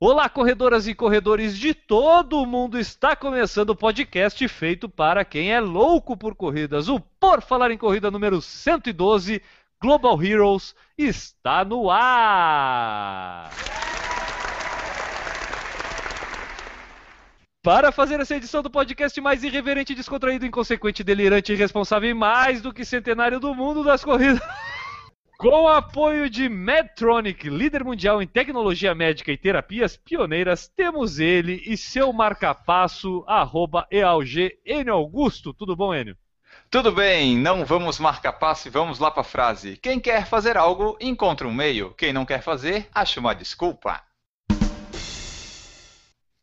Olá, corredoras e corredores de todo o mundo! Está começando o podcast feito para quem é louco por corridas. O Por Falar em Corrida número 112, Global Heroes, está no ar! Para fazer essa edição do podcast mais irreverente, descontraído, inconsequente, delirante, irresponsável e mais do que centenário do mundo das corridas. Com o apoio de Medtronic, líder mundial em tecnologia médica e terapias pioneiras, temos ele e seu marcapasso, arroba EALG, Enio Augusto. Tudo bom, Enio? Tudo bem, não vamos marcar passo e vamos lá para a frase. Quem quer fazer algo, encontra um meio. Quem não quer fazer, acha uma desculpa.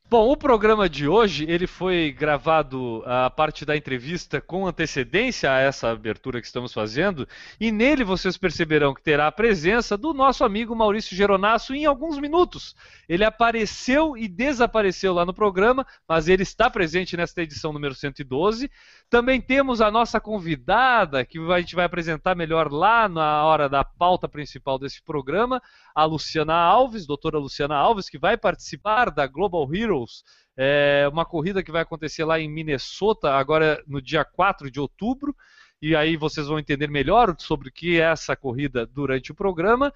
Bom, o programa de hoje ele foi gravado a parte da entrevista com antecedência a essa abertura que estamos fazendo e nele vocês perceberão que terá a presença do nosso amigo Maurício Geronasso em alguns minutos. Ele apareceu e desapareceu lá no programa, mas ele está presente nesta edição número 112. Também temos a nossa convidada que a gente vai apresentar melhor lá na hora da pauta principal desse programa, a Luciana Alves, doutora Luciana Alves, que vai participar da Global Heroes, é uma corrida que vai acontecer lá em Minnesota, agora no dia 4 de outubro, e aí vocês vão entender melhor sobre o que é essa corrida durante o programa.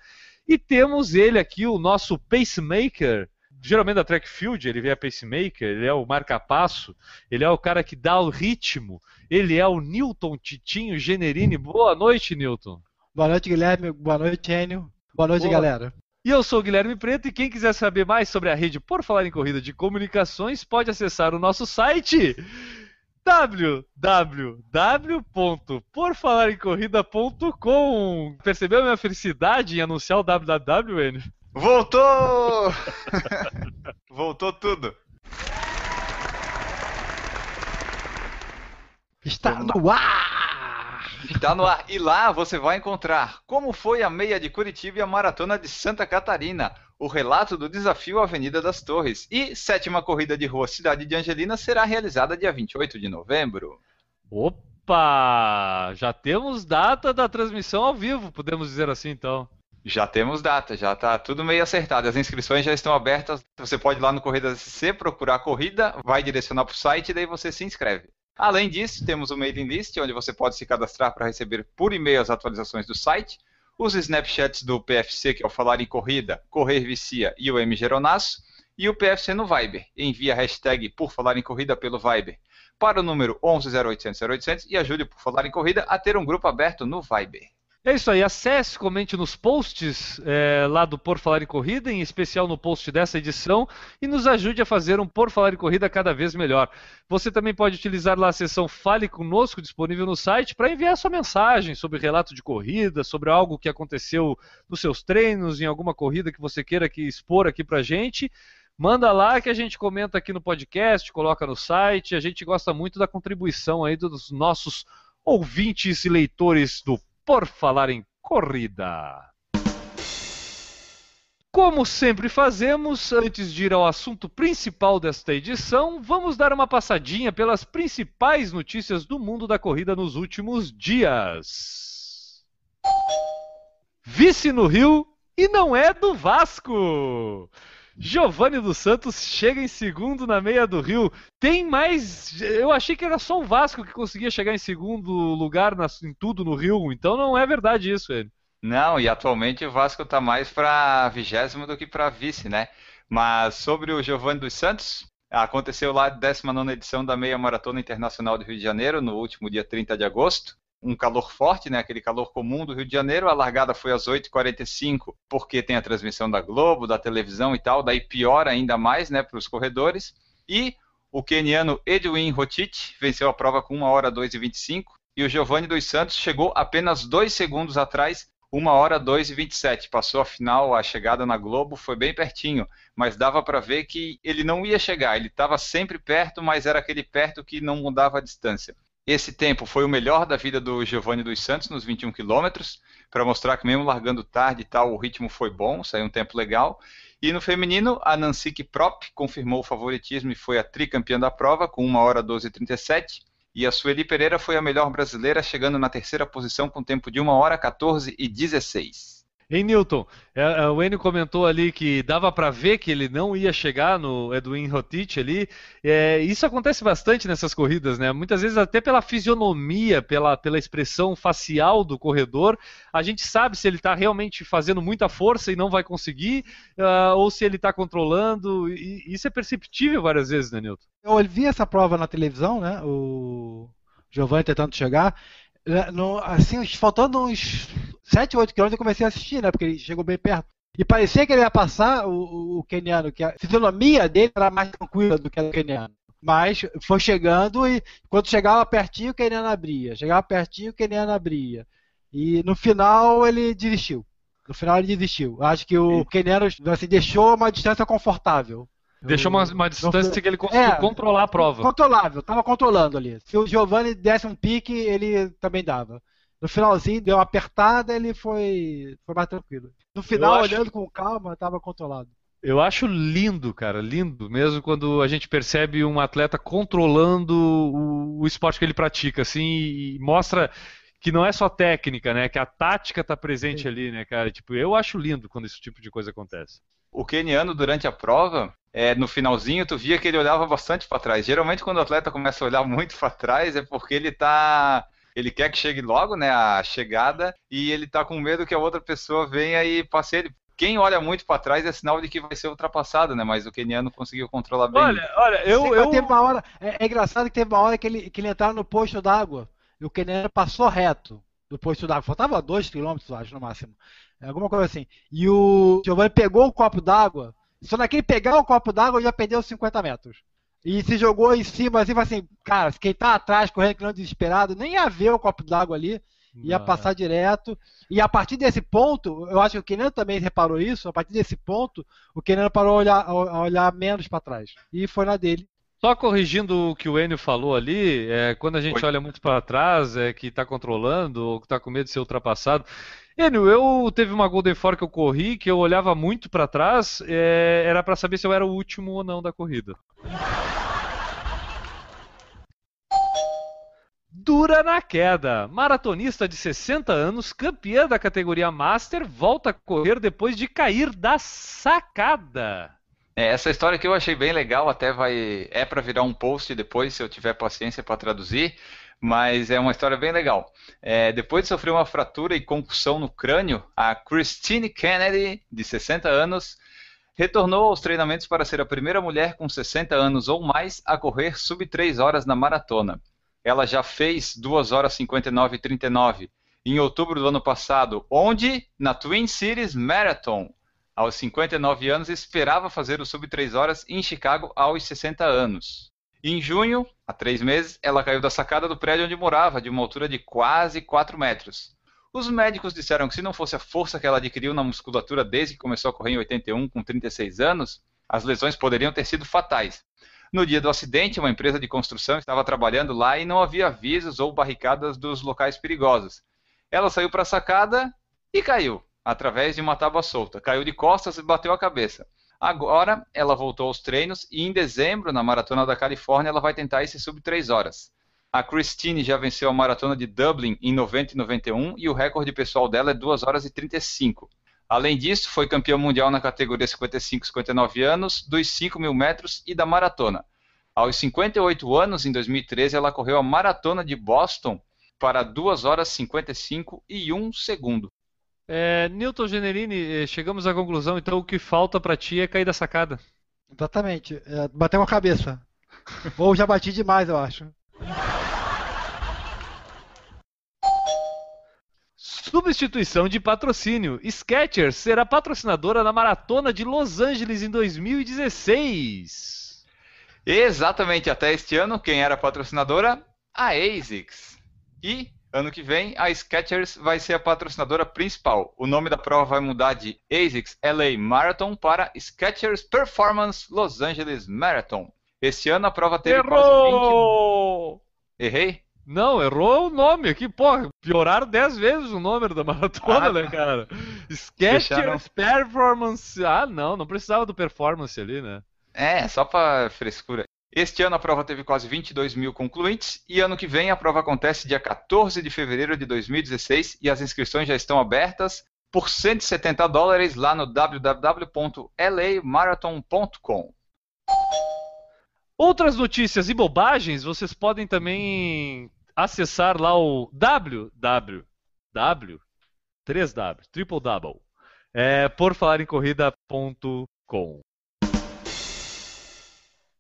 E temos ele aqui, o nosso pacemaker, geralmente da track field, ele é pacemaker, ele é o marca-passo, ele é o cara que dá o ritmo, ele é o Newton Titinho Generini. Boa noite, Newton. Boa noite, Guilherme. Boa noite, Enio. Boa noite, Boa. galera. E eu sou o Guilherme Preto e quem quiser saber mais sobre a rede Por Falar em Corrida de Comunicações pode acessar o nosso site www.porfalarencorrida.com Percebeu a minha felicidade em anunciar o www, Voltou! Voltou tudo. Está no ar! Está no ar. E lá você vai encontrar como foi a meia de Curitiba e a maratona de Santa Catarina, o relato do desafio Avenida das Torres e sétima corrida de rua Cidade de Angelina será realizada dia 28 de novembro. Opa! Já temos data da transmissão ao vivo, podemos dizer assim então. Já temos data, já está tudo meio acertado. As inscrições já estão abertas. Você pode ir lá no Corrida SC, procurar a corrida, vai direcionar para o site e daí você se inscreve. Além disso, temos o mailing list, onde você pode se cadastrar para receber por e-mail as atualizações do site, os Snapchats do PFC, que é o Falar em Corrida, Correr Vicia e o M Geronasso, e o PFC no Viber. Envie a hashtag por Falar em Corrida pelo Viber para o número 11 0800 0800 e ajude por Falar em Corrida a ter um grupo aberto no Viber. É isso aí, acesse, comente nos posts é, lá do Por Falar em Corrida, em especial no post dessa edição, e nos ajude a fazer um Por Falar em Corrida cada vez melhor. Você também pode utilizar lá a seção Fale Conosco, disponível no site, para enviar sua mensagem sobre relato de corrida, sobre algo que aconteceu nos seus treinos, em alguma corrida que você queira que expor aqui para gente. Manda lá que a gente comenta aqui no podcast, coloca no site. A gente gosta muito da contribuição aí dos nossos ouvintes e leitores do por falar em corrida. Como sempre fazemos, antes de ir ao assunto principal desta edição, vamos dar uma passadinha pelas principais notícias do mundo da corrida nos últimos dias. Vice no Rio e não é do Vasco! Giovanni dos Santos chega em segundo na meia do Rio. Tem mais. Eu achei que era só o Vasco que conseguia chegar em segundo lugar nas, em tudo no Rio. Então não é verdade isso, ele. Não, e atualmente o Vasco está mais para vigésimo do que para vice, né? Mas sobre o Giovanni dos Santos, aconteceu lá a 19 edição da Meia Maratona Internacional do Rio de Janeiro, no último dia 30 de agosto um calor forte, né, aquele calor comum do Rio de Janeiro. A largada foi às 8h45, porque tem a transmissão da Globo, da televisão e tal, daí piora ainda mais né, para os corredores. E o keniano Edwin Rotich venceu a prova com 1 hora 2 e 25 e o Giovanni dos Santos chegou apenas dois segundos atrás, 1 hora 2 e 27. Passou a final, a chegada na Globo foi bem pertinho, mas dava para ver que ele não ia chegar. Ele estava sempre perto, mas era aquele perto que não mudava a distância. Esse tempo foi o melhor da vida do Giovanni dos Santos nos 21 quilômetros, para mostrar que mesmo largando tarde e tal, o ritmo foi bom, saiu um tempo legal. E no feminino, a Nancy Prop confirmou o favoritismo e foi a tricampeã da prova, com 1 hora 12,37. E a Sueli Pereira foi a melhor brasileira, chegando na terceira posição com tempo de 1 hora 14 e 16. Em Newton, é, é, o Enio comentou ali que dava para ver que ele não ia chegar no Edwin Rotich ali. É, isso acontece bastante nessas corridas, né? Muitas vezes até pela fisionomia, pela, pela expressão facial do corredor, a gente sabe se ele está realmente fazendo muita força e não vai conseguir, uh, ou se ele está controlando. E, isso é perceptível várias vezes, né, Newton? Eu vi essa prova na televisão, né? O Giovanni tentando chegar. Né, no, assim, faltando uns 7, 8 quilômetros eu comecei a assistir, né? Porque ele chegou bem perto. E parecia que ele ia passar o, o keniano, que a fisionomia dele era mais tranquila do que a do keniano. Mas foi chegando e quando chegava pertinho, o keniano abria. Chegava pertinho, o keniano abria. E no final ele desistiu. No final ele desistiu. Acho que o keniano assim, deixou uma distância confortável. Deixou uma, uma distância não, que ele conseguiu é, controlar a prova. Controlável, estava controlando ali. Se o Giovanni desse um pique, ele também dava. No finalzinho, deu uma apertada, ele foi, foi mais tranquilo. No final, olhando com calma, estava controlado. Eu acho lindo, cara, lindo, mesmo quando a gente percebe um atleta controlando o, o esporte que ele pratica, assim, e mostra que não é só técnica, né? Que a tática está presente Sim. ali, né, cara? Tipo, eu acho lindo quando esse tipo de coisa acontece. O keniano, durante a prova, é, no finalzinho, tu via que ele olhava bastante para trás. Geralmente, quando o atleta começa a olhar muito para trás, é porque ele tá ele quer que chegue logo, né, a chegada, e ele tá com medo que a outra pessoa venha e passe ele. Quem olha muito para trás é sinal de que vai ser ultrapassado, né? Mas o keniano conseguiu controlar bem. Olha, olha, eu, eu... Teve uma hora, é, é, engraçado que teve uma hora que ele, que ele entrava no posto d'água e o keniano passou reto do posto d'água. Faltava 2 km, acho, no máximo. Alguma coisa assim. E o Giovanni pegou o copo d'água. Só naquele pegar o copo d'água já perdeu 50 metros. E se jogou em cima assim, assim, cara, quem tá atrás correndo que não desesperado, nem ia ver o copo d'água ali, ia passar direto. E a partir desse ponto, eu acho que o Kenan também reparou isso, a partir desse ponto, o Kenan parou a olhar, a olhar menos para trás. E foi na dele. Só corrigindo o que o Enio falou ali, é, quando a gente Oi. olha muito para trás, é que está controlando ou que está com medo de ser ultrapassado. Enio, eu teve uma Golden Four que eu corri, que eu olhava muito para trás, é, era para saber se eu era o último ou não da corrida. Dura na queda. Maratonista de 60 anos, campeã da categoria Master, volta a correr depois de cair da sacada. É, essa história que eu achei bem legal, até vai é para virar um post depois, se eu tiver paciência para traduzir, mas é uma história bem legal. É, depois de sofrer uma fratura e concussão no crânio, a Christine Kennedy, de 60 anos, retornou aos treinamentos para ser a primeira mulher com 60 anos ou mais a correr sub 3 horas na maratona. Ela já fez 2 horas 59 e 39 em outubro do ano passado, onde? Na Twin Cities Marathon, aos 59 anos, esperava fazer o sub 3 horas em Chicago aos 60 anos. Em junho, há três meses, ela caiu da sacada do prédio onde morava, de uma altura de quase 4 metros. Os médicos disseram que se não fosse a força que ela adquiriu na musculatura desde que começou a correr em 81, com 36 anos, as lesões poderiam ter sido fatais. No dia do acidente, uma empresa de construção estava trabalhando lá e não havia avisos ou barricadas dos locais perigosos. Ela saiu para a sacada e caiu através de uma tábua solta. Caiu de costas e bateu a cabeça. Agora ela voltou aos treinos e em dezembro, na Maratona da Califórnia, ela vai tentar esse sub 3 horas. A Christine já venceu a Maratona de Dublin em 90 e 91 e o recorde pessoal dela é 2 horas e 35. Além disso, foi campeã mundial na categoria 55 e 59 anos, dos 5 mil metros e da maratona. Aos 58 anos, em 2013, ela correu a Maratona de Boston para 2 horas 55 e 1 segundo. É, Newton Generini, eh, chegamos à conclusão, então o que falta para ti é cair da sacada. Exatamente, é, bater uma cabeça. Ou já bati demais, eu acho. Substituição de patrocínio. Skechers será patrocinadora da Maratona de Los Angeles em 2016. Exatamente, até este ano, quem era patrocinadora? A ASICS. E Ano que vem, a Skechers vai ser a patrocinadora principal. O nome da prova vai mudar de ASICS LA Marathon para Skechers Performance Los Angeles Marathon. Esse ano a prova teve Errou! quase 20... Errei? Não, errou o nome aqui, porra. Pioraram 10 vezes o número da maratona, Ah, né, cara? Sketchers Deixaram- Performance. Ah, não, não precisava do performance ali, né? É, só pra frescura. Este ano a prova teve quase 22 mil concluintes e ano que vem a prova acontece dia 14 de fevereiro de 2016 e as inscrições já estão abertas por 170 dólares lá no www.lamarathon.com. Outras notícias e bobagens, vocês podem também acessar lá o www 3w triple double é, por falar em corrida.com.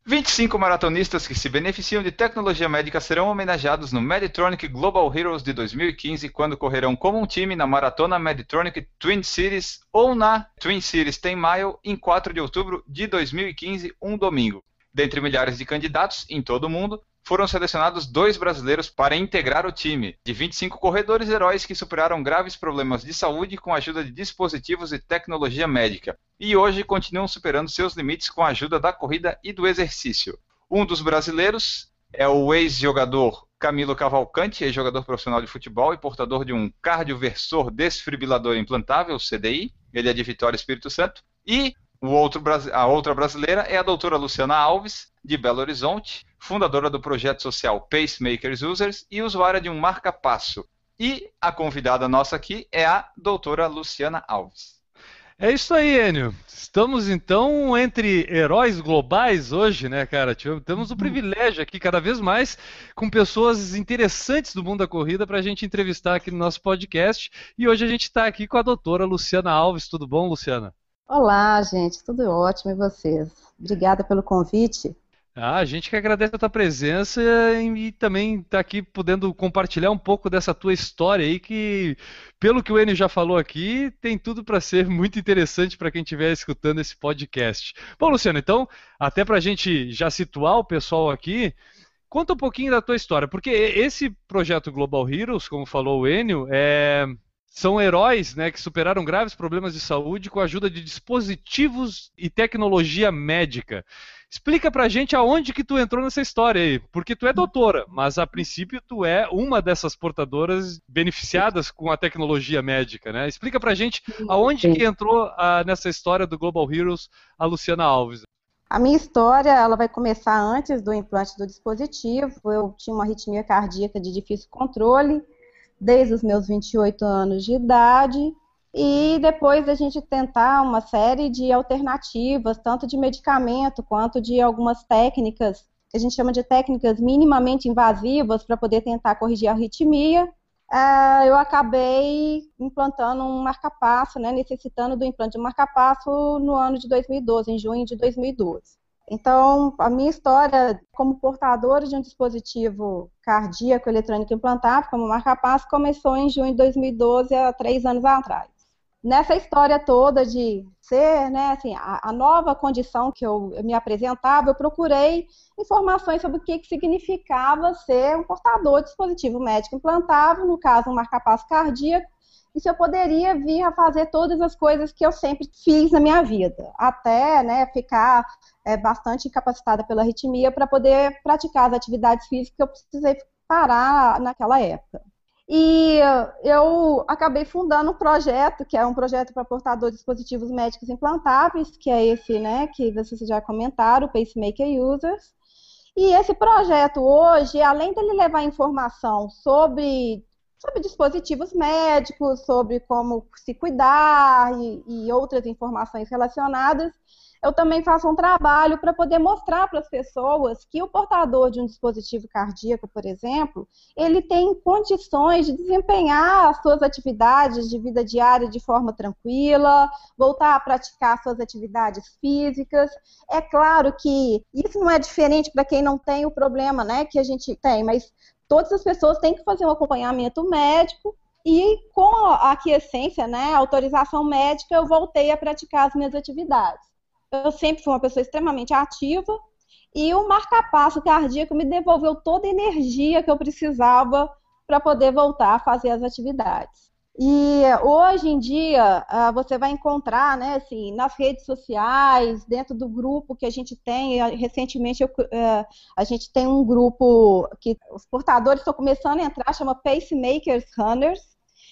25 maratonistas que se beneficiam de tecnologia médica serão homenageados no Meditronic Global Heroes de 2015, quando correrão como um time na maratona Meditronic Twin Cities ou na Twin Cities 10 Mile em 4 de outubro de 2015, um domingo. Dentre milhares de candidatos em todo o mundo, foram selecionados dois brasileiros para integrar o time, de 25 corredores heróis que superaram graves problemas de saúde com a ajuda de dispositivos e tecnologia médica, e hoje continuam superando seus limites com a ajuda da corrida e do exercício. Um dos brasileiros é o ex-jogador Camilo Cavalcante, ex-jogador profissional de futebol e portador de um cardioversor desfibrilador implantável, CDI. Ele é de Vitória Espírito Santo. E o outro, a outra brasileira é a doutora Luciana Alves, de Belo Horizonte, fundadora do projeto social Pacemakers Users e usuária de um marca-passo. E a convidada nossa aqui é a doutora Luciana Alves. É isso aí, Enio. Estamos então entre heróis globais hoje, né, cara? Temos o privilégio aqui, cada vez mais, com pessoas interessantes do mundo da corrida para a gente entrevistar aqui no nosso podcast. E hoje a gente está aqui com a doutora Luciana Alves. Tudo bom, Luciana? Olá, gente, tudo ótimo e vocês? Obrigada pelo convite. Ah, a gente que agradece a tua presença e também tá aqui podendo compartilhar um pouco dessa tua história aí que, pelo que o Enio já falou aqui, tem tudo para ser muito interessante para quem estiver escutando esse podcast. Bom, Luciano, então, até para a gente já situar o pessoal aqui, conta um pouquinho da tua história, porque esse projeto Global Heroes, como falou o Enio, é, são heróis né, que superaram graves problemas de saúde com a ajuda de dispositivos e tecnologia médica. Explica pra gente aonde que tu entrou nessa história aí, porque tu é doutora, mas a princípio tu é uma dessas portadoras beneficiadas com a tecnologia médica, né? Explica pra gente aonde que entrou ah, nessa história do Global Heroes a Luciana Alves. A minha história ela vai começar antes do implante do dispositivo. Eu tinha uma arritmia cardíaca de difícil controle desde os meus 28 anos de idade. E depois a gente tentar uma série de alternativas, tanto de medicamento quanto de algumas técnicas, que a gente chama de técnicas minimamente invasivas, para poder tentar corrigir a arritmia. Ah, eu acabei implantando um marcapasso, né, necessitando do implante de um marcapasso no ano de 2012, em junho de 2012. Então, a minha história como portadora de um dispositivo cardíaco eletrônico implantável, como marcapasso, começou em junho de 2012, há três anos atrás. Nessa história toda de ser, né, assim, a, a nova condição que eu, eu me apresentava, eu procurei informações sobre o que, que significava ser um portador de dispositivo médico implantável, no caso, um marcapasso cardíaco, e se eu poderia vir a fazer todas as coisas que eu sempre fiz na minha vida, até né, ficar é, bastante incapacitada pela arritmia para poder praticar as atividades físicas que eu precisei parar naquela época. E eu acabei fundando um projeto, que é um projeto para portador de dispositivos médicos implantáveis, que é esse, né, que vocês já comentaram, o Pacemaker Users. E esse projeto hoje, além dele levar informação sobre, sobre dispositivos médicos, sobre como se cuidar e, e outras informações relacionadas, eu também faço um trabalho para poder mostrar para as pessoas que o portador de um dispositivo cardíaco, por exemplo, ele tem condições de desempenhar as suas atividades de vida diária de forma tranquila, voltar a praticar suas atividades físicas. É claro que isso não é diferente para quem não tem o problema, né, que a gente tem, mas todas as pessoas têm que fazer um acompanhamento médico e com a aquiescência, né, a autorização médica, eu voltei a praticar as minhas atividades eu sempre fui uma pessoa extremamente ativa e o marcapasso cardíaco me devolveu toda a energia que eu precisava para poder voltar a fazer as atividades. E hoje em dia uh, você vai encontrar, né, assim, nas redes sociais, dentro do grupo que a gente tem. Recentemente eu, uh, a gente tem um grupo que os portadores estão começando a entrar, chama Pacemakers Runners,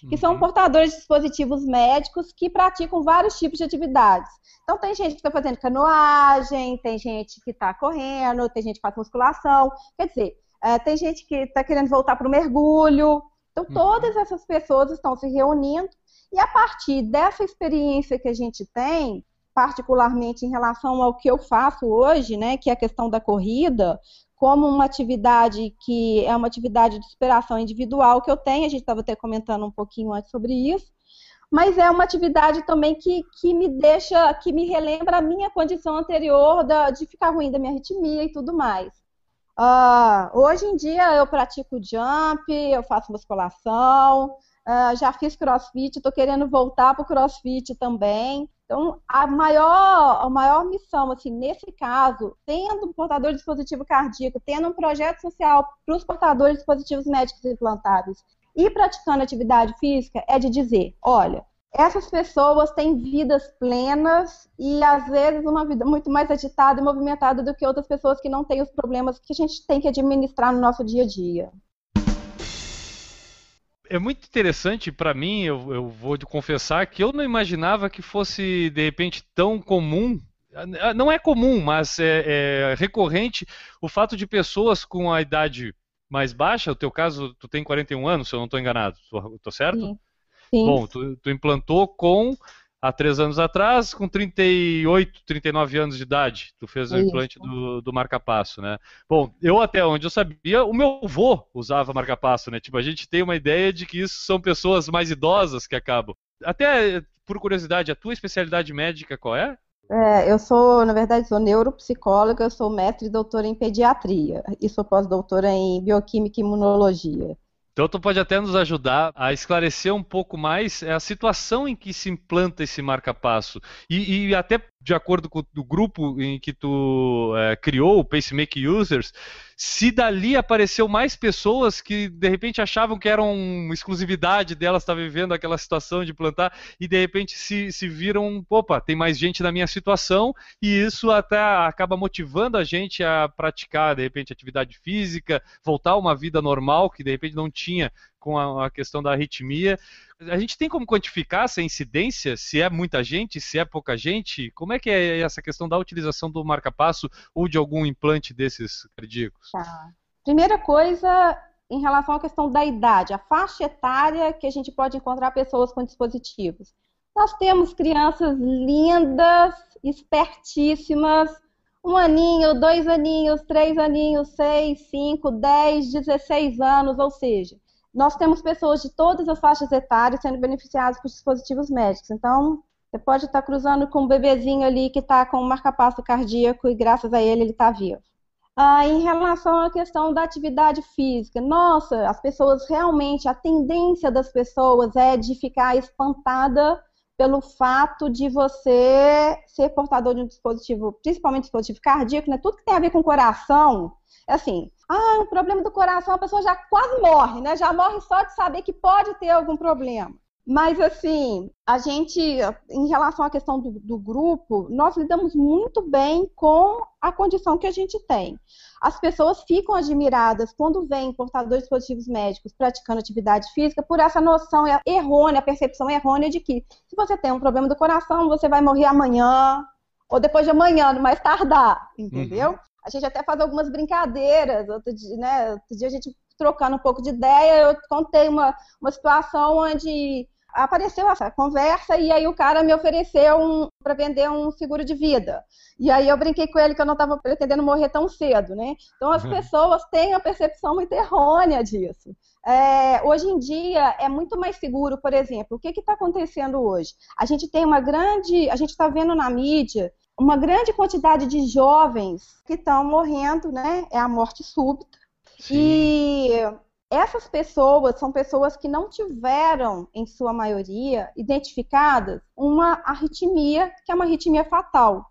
que uhum. são portadores de dispositivos médicos que praticam vários tipos de atividades. Então tem gente que está fazendo canoagem, tem gente que está correndo, tem gente que faz musculação. Quer dizer, uh, tem gente que está querendo voltar para o mergulho. Então, uhum. todas essas pessoas estão se reunindo e a partir dessa experiência que a gente tem, particularmente em relação ao que eu faço hoje, né, que é a questão da corrida, como uma atividade que é uma atividade de superação individual que eu tenho, a gente estava até comentando um pouquinho antes sobre isso, mas é uma atividade também que, que me deixa, que me relembra a minha condição anterior da, de ficar ruim da minha arritmia e tudo mais. Uh, hoje em dia eu pratico jump, eu faço musculação, uh, já fiz crossfit, estou querendo voltar para o crossfit também. Então, a maior, a maior missão, assim, nesse caso, tendo um portador de dispositivo cardíaco, tendo um projeto social para os portadores de dispositivos médicos implantáveis e praticando atividade física, é de dizer, olha, essas pessoas têm vidas plenas e às vezes uma vida muito mais agitada e movimentada do que outras pessoas que não têm os problemas que a gente tem que administrar no nosso dia a dia. É muito interessante para mim, eu, eu vou confessar que eu não imaginava que fosse de repente tão comum não é comum, mas é, é, recorrente o fato de pessoas com a idade mais baixa, o teu caso, tu tem 41 anos, se eu não estou enganado, estou certo? Sim. Sim. Bom, tu, tu, implantou com há três anos atrás, com 38, 39 anos de idade, tu fez o implante do, do marca-passo, né? Bom, eu até onde eu sabia, o meu avô usava marca-passo, né? Tipo, a gente tem uma ideia de que isso são pessoas mais idosas que acabam. Até, por curiosidade, a tua especialidade médica qual é? É, eu sou, na verdade, sou neuropsicóloga, sou mestre e doutora em pediatria e sou pós-doutora em bioquímica e imunologia. Então tu pode até nos ajudar a esclarecer um pouco mais a situação em que se implanta esse marca-passo. E, e, até de acordo com o grupo em que tu é, criou, o Pacemaker Users, se dali apareceu mais pessoas que de repente achavam que eram exclusividade delas estar vivendo aquela situação de plantar e de repente se, se viram, opa, tem mais gente na minha situação e isso até acaba motivando a gente a praticar de repente atividade física, voltar a uma vida normal que de repente não tinha com a, a, questão da arritmia. A gente tem como quantificar essa incidência? Se é muita gente, se é pouca gente? Como é que é essa questão da utilização do marca-passo ou de algum implante desses cardíacos? Tá. Primeira coisa, em relação à questão da idade, a faixa etária que a gente pode encontrar pessoas com dispositivos. Nós temos crianças lindas, espertíssimas, um aninho, dois aninhos, três aninhos, seis, cinco, dez, dezesseis anos, ou seja, nós temos pessoas de todas as faixas etárias sendo beneficiadas por dispositivos médicos. Então, você pode estar cruzando com um bebezinho ali que está com um marcapasso cardíaco e graças a ele ele está vivo. Ah, em relação à questão da atividade física, nossa, as pessoas realmente, a tendência das pessoas é de ficar espantada pelo fato de você ser portador de um dispositivo, principalmente dispositivo cardíaco, né? Tudo que tem a ver com coração, é assim, ah, o problema do coração, a pessoa já quase morre, né? Já morre só de saber que pode ter algum problema. Mas, assim, a gente, em relação à questão do, do, grupo, nós lidamos muito bem com a condição que a gente tem. As pessoas ficam admiradas quando vêm portadores de dispositivos médicos praticando atividade física por essa noção errônea, a percepção errônea de que se você tem um problema do coração, você vai morrer amanhã, ou depois de amanhã, no mais tardar, entendeu? Uhum. A gente até faz algumas brincadeiras. Outro dia, né, outro dia a gente trocando um pouco de ideia, eu contei uma, uma situação onde apareceu essa conversa e aí o cara me ofereceu um, para vender um seguro de vida. E aí eu brinquei com ele que eu não estava pretendendo morrer tão cedo, né? Então as uhum. pessoas têm a percepção muito errônea disso. É, hoje em dia é muito mais seguro, por exemplo, o que está acontecendo hoje? A gente tem uma grande, a gente está vendo na mídia uma grande quantidade de jovens que estão morrendo, né? É a morte súbita. Sim. E essas pessoas são pessoas que não tiveram, em sua maioria, identificadas uma arritmia, que é uma arritmia fatal.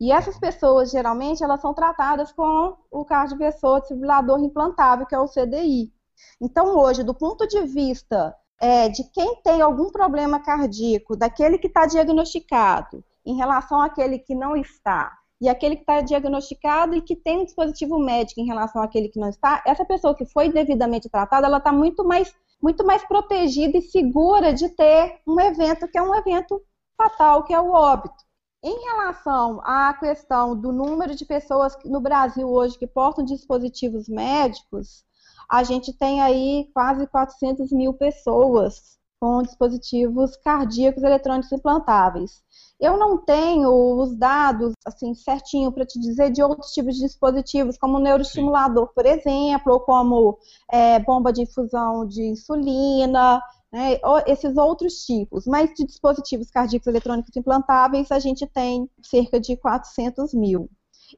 E essas pessoas, geralmente, elas são tratadas com o cardioversor desfibrilador implantável, que é o CDI. Então, hoje, do ponto de vista é, de quem tem algum problema cardíaco, daquele que está diagnosticado, em relação àquele que não está, e aquele que está diagnosticado e que tem um dispositivo médico em relação àquele que não está, essa pessoa que foi devidamente tratada, ela está muito mais, muito mais protegida e segura de ter um evento que é um evento fatal, que é o óbito. Em relação à questão do número de pessoas no Brasil hoje que portam dispositivos médicos, a gente tem aí quase 400 mil pessoas com dispositivos cardíacos eletrônicos implantáveis. Eu não tenho os dados assim certinho para te dizer de outros tipos de dispositivos, como neuroestimulador, por exemplo, ou como é, bomba de infusão de insulina, né, esses outros tipos. Mas de dispositivos cardíacos eletrônicos implantáveis, a gente tem cerca de 400 mil.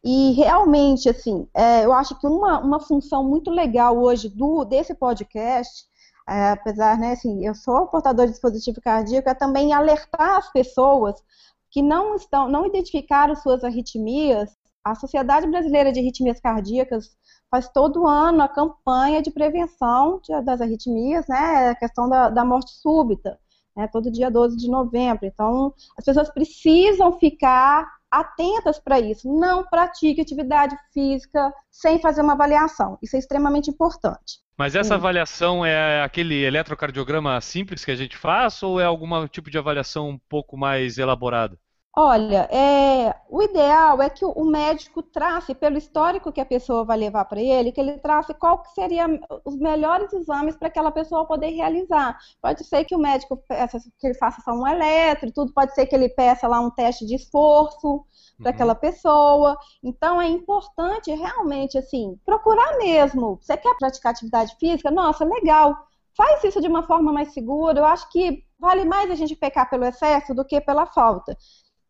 E realmente, assim, é, eu acho que uma, uma função muito legal hoje do desse podcast apesar, né, assim, eu sou portador de dispositivo cardíaco, é também alertar as pessoas que não estão, não identificaram suas arritmias, a Sociedade Brasileira de Arritmias Cardíacas faz todo ano a campanha de prevenção das arritmias, né, a questão da, da morte súbita, né, todo dia 12 de novembro. Então, as pessoas precisam ficar atentas para isso. Não pratique atividade física sem fazer uma avaliação. Isso é extremamente importante. Mas essa avaliação é aquele eletrocardiograma simples que a gente faz ou é algum tipo de avaliação um pouco mais elaborada? Olha, é, o ideal é que o médico trace, pelo histórico que a pessoa vai levar para ele, que ele trace qual que seria os melhores exames para aquela pessoa poder realizar. Pode ser que o médico peça que ele faça só um eletro, tudo pode ser que ele peça lá um teste de esforço para uhum. aquela pessoa. Então é importante realmente assim procurar mesmo. Você quer praticar atividade física? Nossa, legal. Faz isso de uma forma mais segura. Eu acho que vale mais a gente pecar pelo excesso do que pela falta.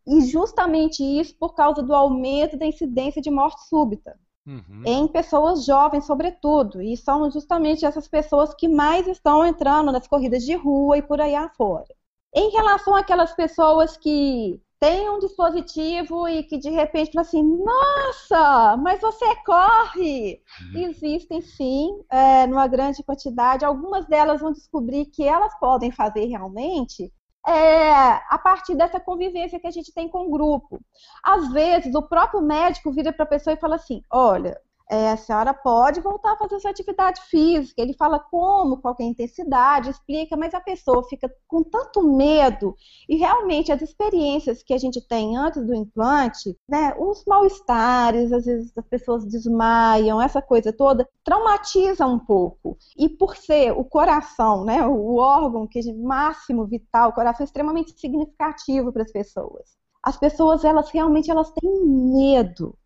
E justamente isso por causa do aumento da incidência de morte súbita. Uhum. Em pessoas jovens, sobretudo. E são justamente essas pessoas que mais estão entrando nas corridas de rua e por aí afora. Em relação àquelas pessoas que têm um dispositivo e que de repente falam assim: nossa, mas você corre! Uhum. Existem sim, é, numa grande quantidade. Algumas delas vão descobrir que elas podem fazer realmente é, a partir dessa convivência que a gente tem com o grupo. Às vezes, o próprio médico vira para a pessoa e fala assim: olha, é, a senhora pode voltar a fazer sua atividade física. Ele fala como, qual é a intensidade, explica, mas a pessoa fica com tanto medo e realmente as experiências que a gente tem antes do implante, né, os mal-estares, às vezes as pessoas desmaiam, essa coisa toda, traumatiza um pouco. E por ser o coração, né, o órgão que máximo vital, o coração é extremamente significativo para as pessoas. As pessoas, elas realmente elas têm medo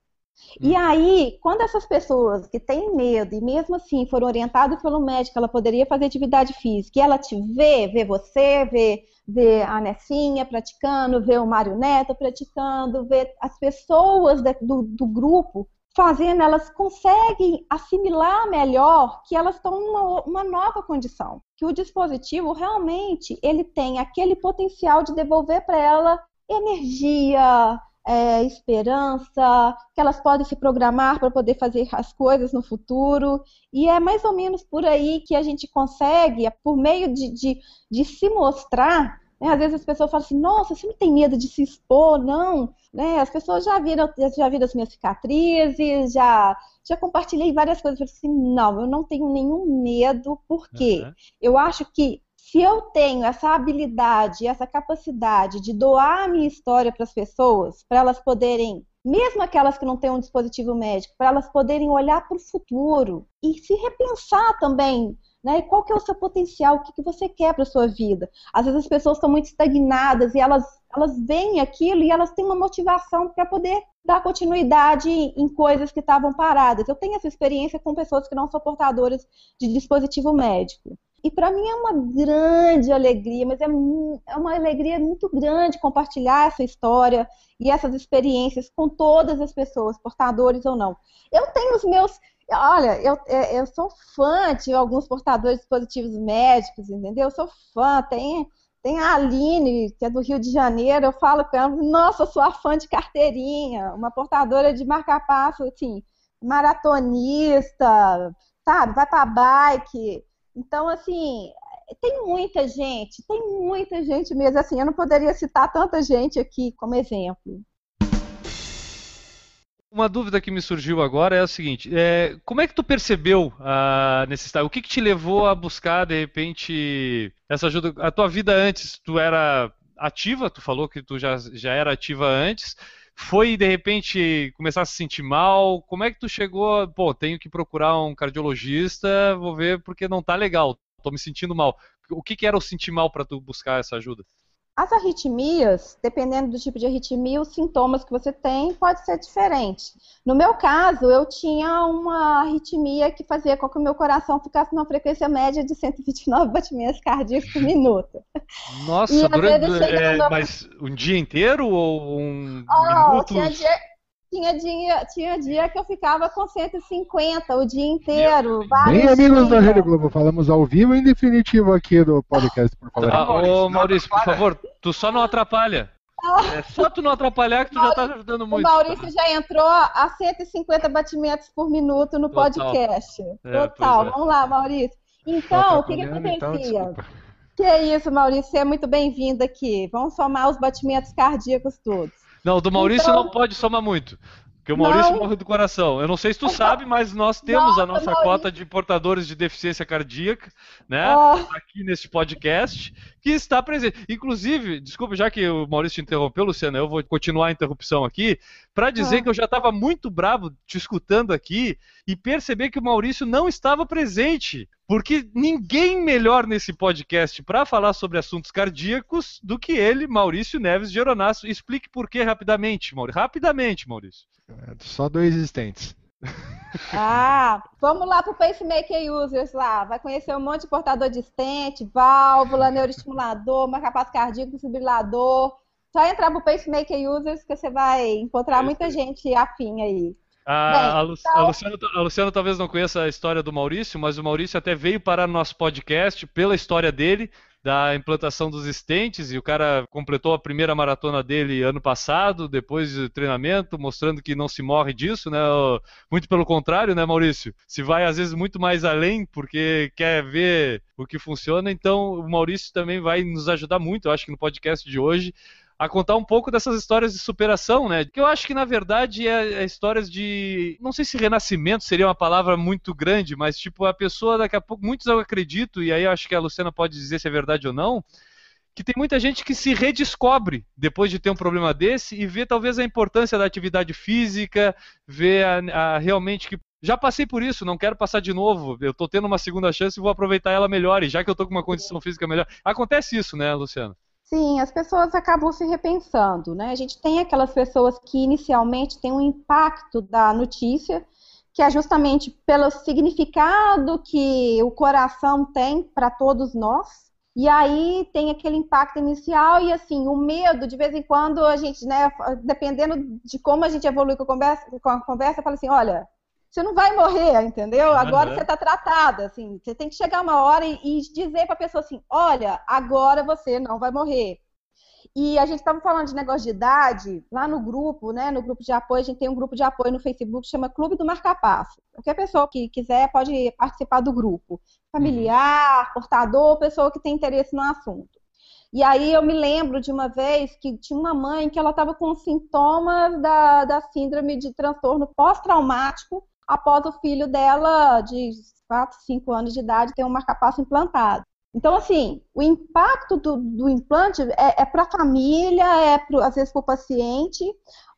e hum. aí, quando essas pessoas que têm medo e mesmo assim foram orientadas pelo médico, ela poderia fazer atividade física, e ela te vê, vê você, vê, vê a Nessinha praticando, vê o Mário Neto praticando, vê as pessoas do, do grupo fazendo, elas conseguem assimilar melhor que elas estão numa uma nova condição, que o dispositivo realmente ele tem aquele potencial de devolver para ela energia, é, esperança, que elas podem se programar para poder fazer as coisas no futuro. E é mais ou menos por aí que a gente consegue, por meio de, de, de se mostrar. Né? Às vezes as pessoas falam assim: nossa, você não tem medo de se expor, não. Né? As pessoas já viram, já viram as minhas cicatrizes, já, já compartilhei várias coisas. Eu falei assim: não, eu não tenho nenhum medo, porque uhum. eu acho que se eu tenho essa habilidade, essa capacidade de doar a minha história para as pessoas, para elas poderem, mesmo aquelas que não têm um dispositivo médico, para elas poderem olhar para o futuro e se repensar também né? Qual que é o seu potencial? O que, que você quer para a sua vida? Às vezes as pessoas estão muito estagnadas e elas, elas veem aquilo e elas têm uma motivação para poder dar continuidade em coisas que estavam paradas. Eu tenho essa experiência com pessoas que não são portadoras de dispositivo médico. E para mim é uma grande alegria, mas é, é uma alegria muito grande compartilhar essa história e essas experiências com todas as pessoas, portadores ou não. Eu tenho os meus. Olha, eu, é, eu sou fã de alguns portadores de dispositivos médicos, entendeu? Eu sou fã, tem, tem a Aline, que é do Rio de Janeiro, eu falo com ela, nossa, eu sou a fã de carteirinha, uma portadora de marca-passo, assim, maratonista, sabe, vai para bike, então, assim, tem muita gente, tem muita gente mesmo. Assim, eu não poderia citar tanta gente aqui como exemplo. Uma dúvida que me surgiu agora é a seguinte: é, como é que tu percebeu a necessidade? O que, que te levou a buscar, de repente, essa ajuda? A tua vida antes, tu era ativa, tu falou que tu já, já era ativa antes. Foi, de repente, começar a se sentir mal? Como é que tu chegou? Pô, tenho que procurar um cardiologista, vou ver porque não tá legal, tô me sentindo mal. O que, que era o sentir mal para tu buscar essa ajuda? As arritmias, dependendo do tipo de arritmia, os sintomas que você tem pode ser diferente. No meu caso, eu tinha uma arritmia que fazia com que o meu coração ficasse numa frequência média de 129 batimentos cardíacos por minuto. Nossa, durante, é, mas um dia inteiro ou um oh, minuto? Tinha dia, tinha dia, tinha dia que eu ficava com 150 o dia inteiro. Bem, amigos da Rede Globo, falamos ao vivo e em definitivo aqui do podcast, por favor. Tá, ô, Maurício, por favor, tu só não atrapalha. É só tu não atrapalhar que tu já tá ajudando muito. O Maurício já entrou a 150 batimentos por minuto no Total. podcast. É, Total. É. Vamos lá, Maurício. Então, o que, que então, acontecia? Então, que é isso, Maurício, você é muito bem-vindo aqui. Vamos somar os batimentos cardíacos todos. Não, do Maurício então... não pode somar muito. Porque o Maurício não. morre do coração. Eu não sei se tu sabe, mas nós temos Nossa, a nossa Maurício. cota de portadores de deficiência cardíaca, né? Oh. Aqui neste podcast, que está presente. Inclusive, desculpa, já que o Maurício te interrompeu, Luciana, eu vou continuar a interrupção aqui, para dizer oh. que eu já estava muito bravo te escutando aqui e perceber que o Maurício não estava presente. Porque ninguém melhor nesse podcast para falar sobre assuntos cardíacos do que ele, Maurício Neves de Aeronasso. Explique por que rapidamente, Maurício. Rapidamente, Maurício. É, só dois existentes. Ah, vamos lá para o Pacemaker Users lá. Vai conhecer um monte de portador de stent, válvula, neuroestimulador, marcapasso cardíaco, desfibrilador. Só entrar para o Pacemaker Users que você vai encontrar muita gente afim aí. A, Bem, a, Lu, então... a, Luciana, a, Luciana, talvez não conheça a história do Maurício, mas o Maurício até veio para nosso podcast pela história dele, da implantação dos estentes, e o cara completou a primeira maratona dele ano passado, depois de treinamento, mostrando que não se morre disso, né? Muito pelo contrário, né, Maurício? Se vai às vezes muito mais além, porque quer ver o que funciona, então o Maurício também vai nos ajudar muito, eu acho que no podcast de hoje, a contar um pouco dessas histórias de superação, né? Que eu acho que na verdade é, é, histórias de, não sei se renascimento seria uma palavra muito grande, mas tipo a pessoa daqui a pouco, muitos eu acredito e aí eu acho que a Luciana pode dizer se é verdade ou não, que tem muita gente que se redescobre depois de ter um problema desse e vê talvez a importância da atividade física, vê a, a realmente que já passei por isso, não quero passar de novo. Eu estou tendo uma segunda chance e vou aproveitar ela melhor. E já que eu estou com uma condição física melhor. Acontece isso, né, Luciana? Sim, as pessoas acabam se repensando, né? A gente tem aquelas pessoas que inicialmente têm um impacto da notícia, que é justamente pelo significado que o coração tem para todos nós. E aí tem aquele impacto inicial e assim, o medo, de vez em quando a gente, né, dependendo de como a gente evolui com a conversa, com a conversa fala assim, olha, você não vai morrer, entendeu? Agora uhum. você está tratada, assim, você tem que chegar uma hora e, e dizer para a pessoa assim, olha, agora você não vai morrer. E a gente estava falando de negócio de idade, lá no grupo, né, no grupo de apoio, a gente tem um grupo de apoio no Facebook que chama Clube do Marcapasso. Qualquer pessoa que quiser pode participar do grupo. Familiar, uhum. portador, pessoa que tem interesse no assunto. E aí eu me lembro de uma vez que tinha uma mãe que ela estava com sintomas da, da síndrome de transtorno pós-traumático após o filho dela, de 4, 5 anos de idade, ter um marcapasso implantado. Então, assim, o impacto do, do implante é, é para a família, é pro, às vezes para o paciente,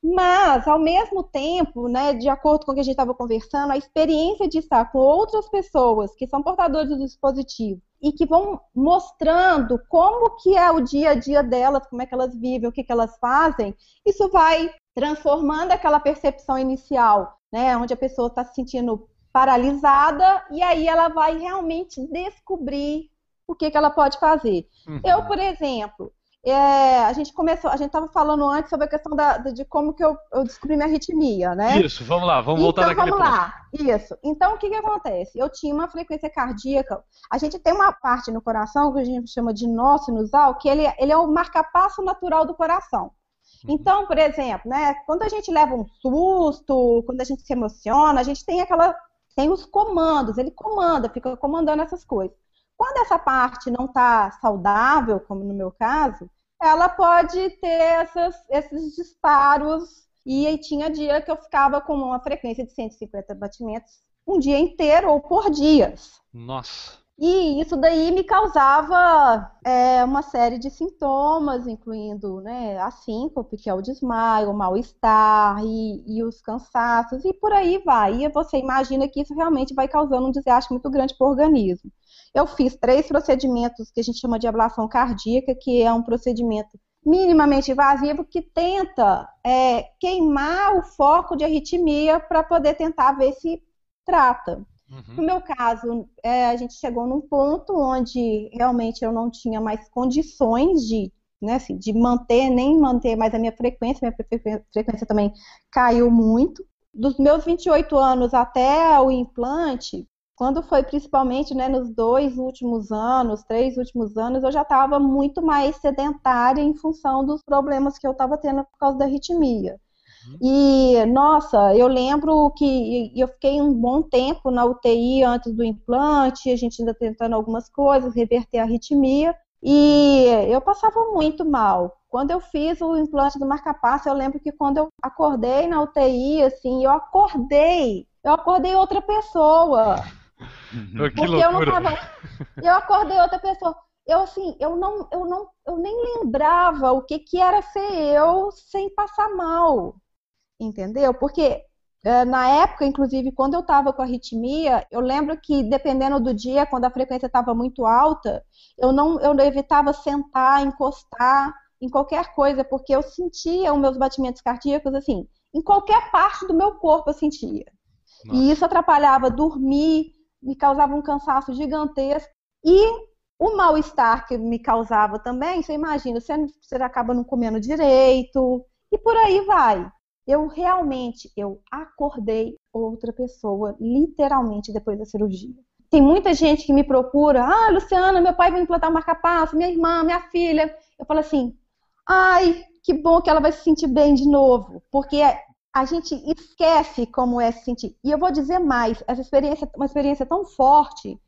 mas, ao mesmo tempo, né, de acordo com o que a gente estava conversando, a experiência de estar com outras pessoas que são portadores do dispositivo e que vão mostrando como que é o dia a dia delas, como é que elas vivem, o que, que elas fazem, isso vai transformando aquela percepção inicial, né, onde a pessoa está se sentindo paralisada, e aí ela vai realmente descobrir o que, que ela pode fazer. Uhum. Eu, por exemplo, é, a gente começou, a gente estava falando antes sobre a questão da, de como que eu, eu, descobri minha arritmia, né? Isso, vamos lá, vamos voltar então, naquele vamos lá, isso. Então, o que que acontece? Eu tinha uma frequência cardíaca, a gente tem uma parte no coração que a gente chama de nó sinusal, que ele, ele é o marcapasso natural do coração. Uhum. Então, por exemplo, né, quando a gente leva um susto, quando a gente se emociona, a gente tem aquela, tem os comandos, ele comanda, fica comandando essas coisas. Quando essa parte não está saudável, como no meu caso, ela pode ter essas, esses disparos. E aí tinha dia que eu ficava com uma frequência de 150 batimentos um dia inteiro ou por dias. Nossa. E isso daí me causava é, uma série de sintomas, incluindo né, a síncope, que é o desmaio, o mal-estar e, e, os cansaços, e por aí vai. E você imagina que isso realmente vai causando um desgaste muito grande para o organismo. Eu fiz três procedimentos que a gente chama de ablação cardíaca, que é um procedimento minimamente invasivo que tenta é, queimar o foco de arritmia para poder tentar ver se trata. Uhum. No meu caso, é, a gente chegou num ponto onde realmente eu não tinha mais condições de, né, assim, de manter, nem manter mais a minha frequência, minha frequência também caiu muito. Dos meus 28 anos até o implante, quando foi principalmente né, nos dois últimos anos, três últimos anos, eu já estava muito mais sedentária em função dos problemas que eu estava tendo por causa da arritmia. Uhum. E, nossa, eu lembro que eu fiquei um bom tempo na UTI antes do implante, a gente ainda tentando algumas coisas, reverter a arritmia, e eu passava muito mal. Quando eu fiz o implante do marca-passo, eu lembro que quando eu acordei na UTI, assim, eu acordei, eu acordei outra pessoa. Uhum. porque eu não tava. Eu acordei outra pessoa. Eu assim, eu não, eu não, eu nem lembrava o que, que era ser eu sem passar mal entendeu? Porque é, na época, inclusive, quando eu estava com arritmia, eu lembro que dependendo do dia, quando a frequência estava muito alta, eu não, eu evitava sentar, encostar em qualquer coisa, porque eu sentia os meus batimentos cardíacos assim, em qualquer parte do meu corpo eu sentia. Nossa. E isso atrapalhava dormir, me causava um cansaço gigantesco e o mal-estar que me causava também, você imagina, você, você acaba não comendo direito e por aí vai eu realmente eu acordei outra pessoa, literalmente depois da cirurgia. Tem muita gente que me procura, ah, Luciana, meu pai vai implantar um marca-passo, minha irmã, minha filha. Eu falo assim, ai, que bom que ela vai se sentir bem de novo, porque a gente esquece como é se sentir. E eu vou dizer mais, essa experiência, uma experiência tão forte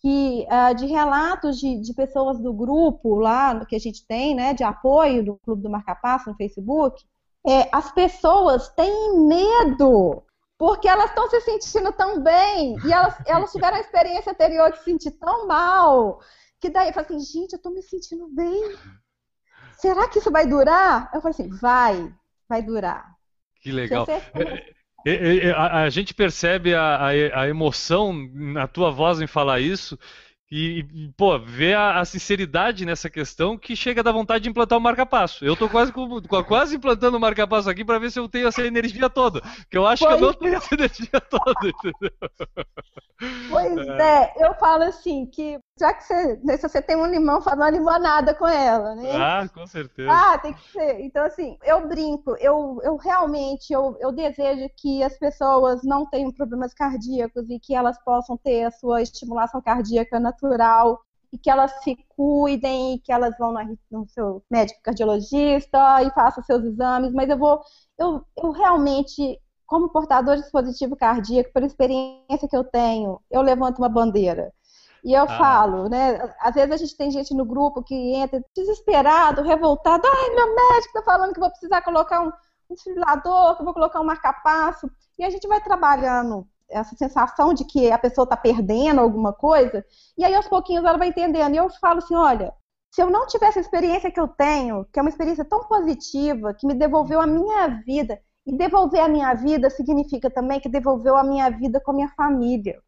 que uh, de relatos de, de, pessoas do grupo lá que a gente tem, né, de apoio do Clube do Marca Passo no Facebook, é, as pessoas têm medo porque elas estão se sentindo tão bem e elas, elas tiveram a experiência anterior de se sentir tão mal que daí eu falo assim, gente, eu estou me sentindo bem. Será que isso vai durar? Eu falo assim, vai, vai durar. Que legal. É, é, é, a, a, gente percebe a, a, a emoção na tua voz em falar isso. E, e, pô, ver a, a, sinceridade nessa questão que chega da vontade de implantar o marca-passo. Eu tô quase, com, quase implantando o marca-passo aqui para ver se eu tenho essa energia toda. Que eu acho pois que eu não tenho essa energia toda, entendeu? Pois é. é, eu falo assim, que já que você, né, se você tem um limão, faz uma limonada com ela, né? Ah, com certeza. Ah, tem que ser. Então, assim, eu brinco, eu, eu realmente, eu, eu desejo que as pessoas não tenham problemas cardíacos e que elas possam ter a sua estimulação cardíaca natural e que elas se cuidem e que elas vão no seu médico cardiologista e façam seus exames, mas eu vou, eu, eu realmente como portador de dispositivo cardíaco, pela experiência que eu tenho, eu levanto uma bandeira. E eu ah. falo, né? Às vezes a gente tem gente no grupo que entra desesperado, revoltado. Ai, meu médico tá falando que vou precisar colocar um, desfibrilador, que vou colocar um marca-passo. E a gente vai trabalhando essa sensação de que a pessoa está perdendo alguma coisa. E aí, aos pouquinhos, ela vai entendendo. E eu falo assim: olha, se eu não tivesse a experiência que eu tenho, que é uma experiência tão positiva, que me devolveu a minha vida, e devolver a minha vida significa também que devolveu a minha vida com a minha família.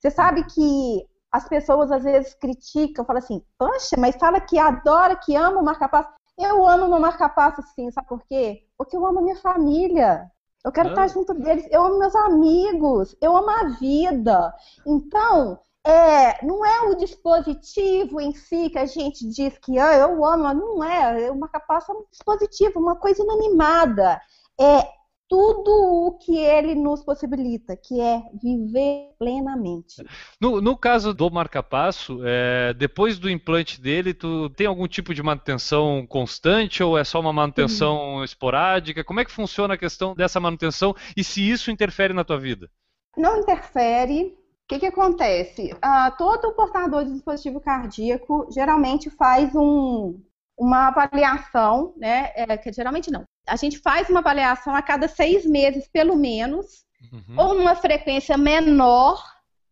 Você sabe que as pessoas às vezes criticam, falam assim, poxa, mas fala que adora, que ama o marca-passo. Eu amo meu marca-passo sim, sabe por quê? Porque eu amo a minha família. Eu quero estar junto deles, eu amo meus amigos, eu amo a vida. Então, é, não é o dispositivo em si que a gente diz que ah, eu amo, não é. O marca-passo é um dispositivo, uma coisa inanimada. É tudo o que ele nos possibilita, que é viver plenamente. No, no caso do marca-passo, é, depois do implante dele, tu tem algum tipo de manutenção constante ou é só uma manutenção uhum. esporádica? Como é que funciona a questão dessa manutenção e se isso interfere na tua vida? Não interfere. que, que acontece? Ah, todo portador de dispositivo cardíaco geralmente faz um, uma avaliação, né? É, que geralmente não. A gente faz uma avaliação a cada seis meses, pelo menos, uhum. ou numa frequência menor,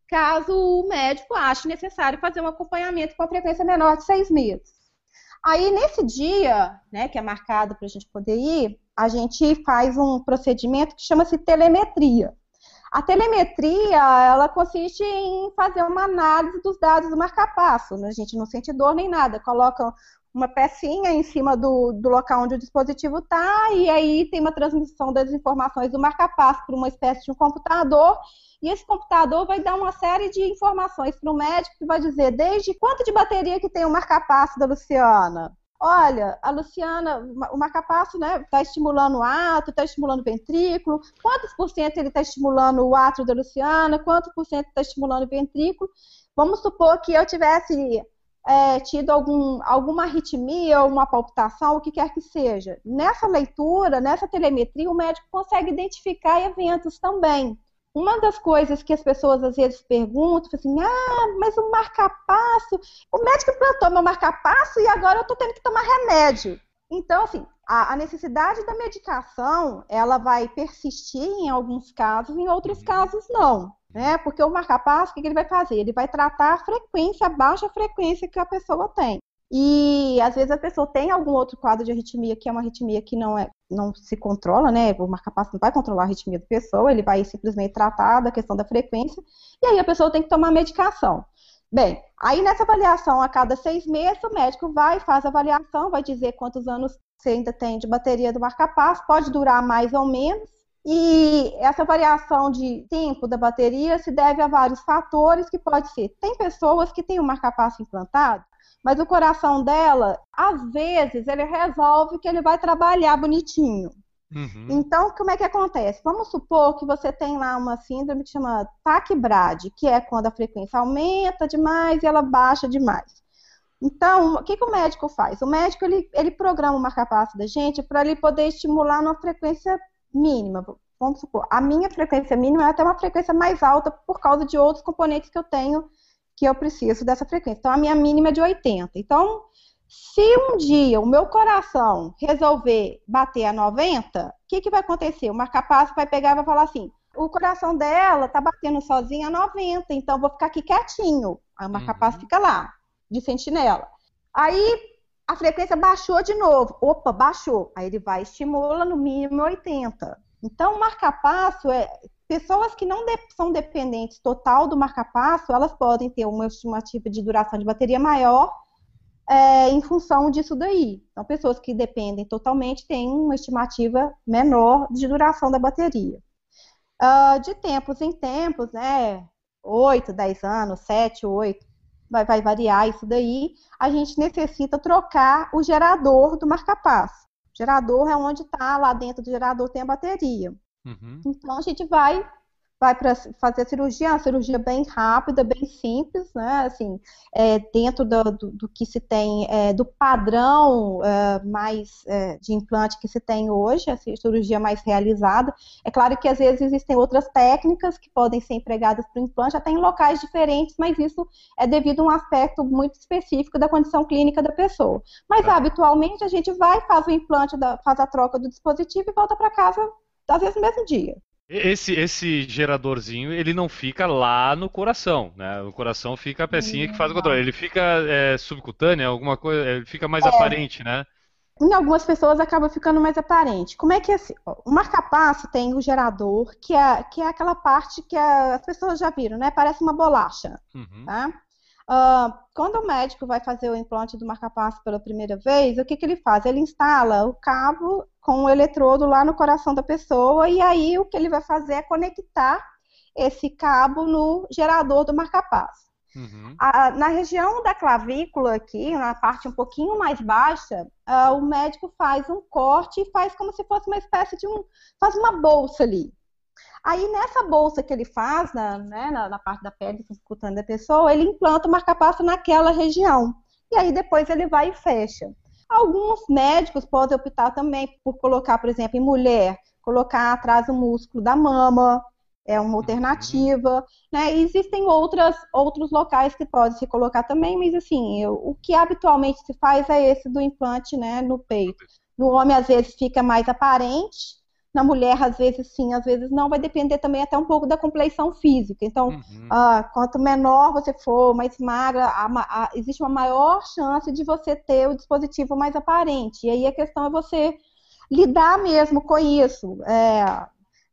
caso o médico ache necessário fazer um acompanhamento com a frequência menor de seis meses. Aí, nesse dia, né, que é marcado para a gente poder ir, a gente faz um procedimento que chama-se telemetria. A telemetria, ela consiste em fazer uma análise dos dados do marcapasso. Né? A gente não sente dor nem nada. Coloca uma pecinha em cima do, do local onde o dispositivo está, e aí tem uma transmissão das informações do marcapasso para uma espécie de um computador, e esse computador vai dar uma série de informações para o médico que vai dizer desde quanto de bateria que tem o marcapasso da Luciana, olha, a Luciana, o marcapasso, né, está estimulando o ato, está estimulando o ventrículo, quantos por cento ele está estimulando o átrio da Luciana, quanto por cento está estimulando o ventrículo. Vamos supor que eu tivesse é, tido algum, alguma arritmia uma palpitação, o que quer que seja. Nessa leitura, nessa telemetria, o médico consegue identificar eventos também uma das coisas que as pessoas às vezes perguntam, assim, ah, mas o marca-passo, o médico implantou meu marca-passo e agora eu estou tendo que tomar remédio. Então, assim, a, a, necessidade da medicação, ela vai persistir em alguns casos, em outros uhum. casos não, né? Porque o marca-passo, o que, que ele vai fazer? Ele vai tratar a frequência, a baixa frequência que a pessoa tem. E às vezes a pessoa tem algum outro quadro de arritmia que é uma arritmia que não é não se controla, né? O marcapasso não vai controlar a arritmia da pessoa, ele vai simplesmente tratar da questão da frequência, e aí a pessoa tem que tomar medicação. Bem, aí nessa avaliação a cada seis meses, o médico vai, faz a avaliação, vai dizer quantos anos você ainda tem de bateria do marcapasso, pode durar mais ou menos, e essa variação de tempo da bateria se deve a vários fatores, que pode ser, tem pessoas que têm o marcapasso implantado, mas o coração dela, às vezes, ele resolve que ele vai trabalhar bonitinho. Uhum. Então, como é que acontece? Vamos supor que você tem lá uma síndrome que chama taquibrade, que é quando a frequência aumenta demais e ela baixa demais. Então, o que, que o médico faz? O médico ele, ele programa o marcapasso da gente para ele poder estimular numa frequência mínima. Vamos supor, a minha frequência mínima é até uma frequência mais alta por causa de outros componentes que eu tenho que eu preciso dessa frequência. Então, a minha mínima é de 80. Então, se um dia o meu coração resolver bater a 90, o que, que vai acontecer? O marcapasso vai pegar e vai falar assim: o coração dela tá batendo sozinha a 90, então vou ficar aqui quietinho. Aí o marcapasso uhum. fica lá, de sentinela. Aí a frequência baixou de novo. Opa, baixou. Aí ele vai estimula no mínimo 80. Então, o marcapasso é Pessoas que não de, são dependentes total do marca-passo, elas podem ter uma estimativa de duração de bateria maior é, em função disso daí. Então, pessoas que dependem totalmente têm uma estimativa menor de duração da bateria. Uh, de tempos em tempos, né, 8, 10 anos, 7, 8, vai, vai variar isso daí, a gente necessita trocar o gerador do marca-passo. Gerador é onde está, lá dentro do gerador tem a bateria. Uhum. Então a gente vai vai para fazer a cirurgia, uma cirurgia bem rápida, bem simples, né? Assim, é, dentro do, do, do, que se tem, é, do padrão é, mais é, de implante que se tem hoje, a cirurgia mais realizada. É claro que às vezes existem outras técnicas que podem ser empregadas para o implante, até em locais diferentes, mas isso é devido a um aspecto muito específico da condição clínica da pessoa. Mas tá. habitualmente a gente vai, faz o implante, da, faz a troca do dispositivo e volta para casa às vezes no mesmo dia. Esse, esse geradorzinho, ele não fica lá no coração, né? O coração fica a pecinha que faz o controle. Ele fica é, subcutâneo, alguma coisa, ele fica mais é. aparente, né? Em algumas pessoas acaba ficando mais aparente. Como é que é assim? O marcapasso tem o gerador, que é, que é aquela parte que a, as pessoas já viram, né? Parece uma bolacha, uhum. tá? Uh, quando o médico vai fazer o implante do marcapasso pela primeira vez, o que, que ele faz? Ele instala o cabo com o eletrodo lá no coração da pessoa e aí o que ele vai fazer é conectar esse cabo no gerador do marcapasso. Uhum. na região da clavícula aqui, na parte um pouquinho mais baixa, uh, o médico faz um corte e faz como se fosse uma espécie de um, faz uma bolsa ali. Aí nessa bolsa que ele faz, na, né, na, na parte da pele cutânea da pessoa, ele implanta o marcapasso naquela região. E aí depois ele vai e fecha. Alguns médicos podem optar também por colocar, por exemplo, em mulher, colocar atrás o músculo da mama, é uma alternativa, né? E existem outras, outros locais que pode se colocar também, mas assim, eu, o que habitualmente se faz é esse do implante, né, no peito. No homem às vezes fica mais aparente, na mulher às vezes sim, às vezes não, vai depender também até um pouco da compleição física. Então, Uhum. ah, quanto menor você for, mais magra, a a- existe uma maior chance de você ter o dispositivo mais aparente. E aí a questão é você lidar mesmo com isso. É,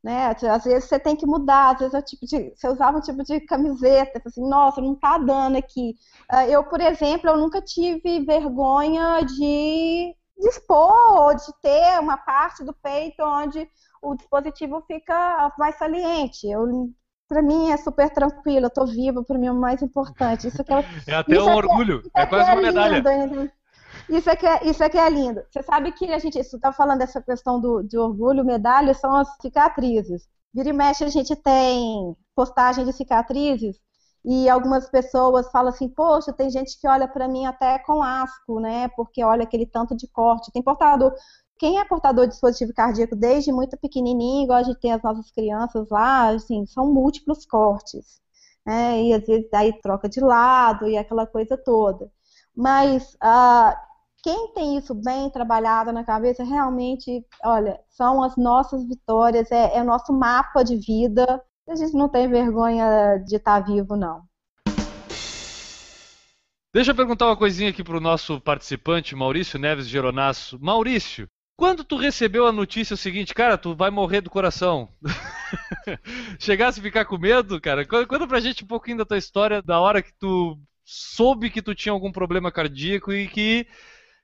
né, às vezes você tem que mudar, às vezes é tipo de, você usava um tipo de camiseta, assim, nossa, não tá dando aqui. Ah, Eu, por exemplo, eu nunca tive vergonha de, de expor ou de ter uma parte do peito onde o dispositivo fica mais saliente. Eu, para mim é super tranquilo, eu tô viva, para mim é o mais importante. Isso que eu, É até um é que- orgulho, é aqui quase uma medalha. lindo? Isso aqui, é, isso aqui é lindo. Você sabe que a gente está falando dessa questão do, de orgulho, medalha, são as cicatrizes. Vira e mexe, a gente tem postagem de cicatrizes e algumas pessoas falam assim, poxa, tem gente que olha para mim até com asco, né? Porque olha aquele tanto de corte. Tem portador. Quem é portador de dispositivo cardíaco desde muito pequenininho, igual a gente tem as nossas crianças lá, assim, são múltiplos cortes. Né? E às vezes aí troca de lado e aquela coisa toda. Mas ah, quem tem isso bem trabalhado na cabeça, realmente, olha, são as nossas vitórias, é, é o nosso mapa de vida. A gente não tem vergonha de estar vivo, não. Deixa eu perguntar uma coisinha aqui pro nosso participante, Maurício Neves Geronasso. Maurício, quando tu recebeu a notícia seguinte, cara, tu vai morrer do coração. Chegasse a ficar com medo, cara? Conta pra gente um pouquinho da tua história, da hora que tu soube que tu tinha algum problema cardíaco e que,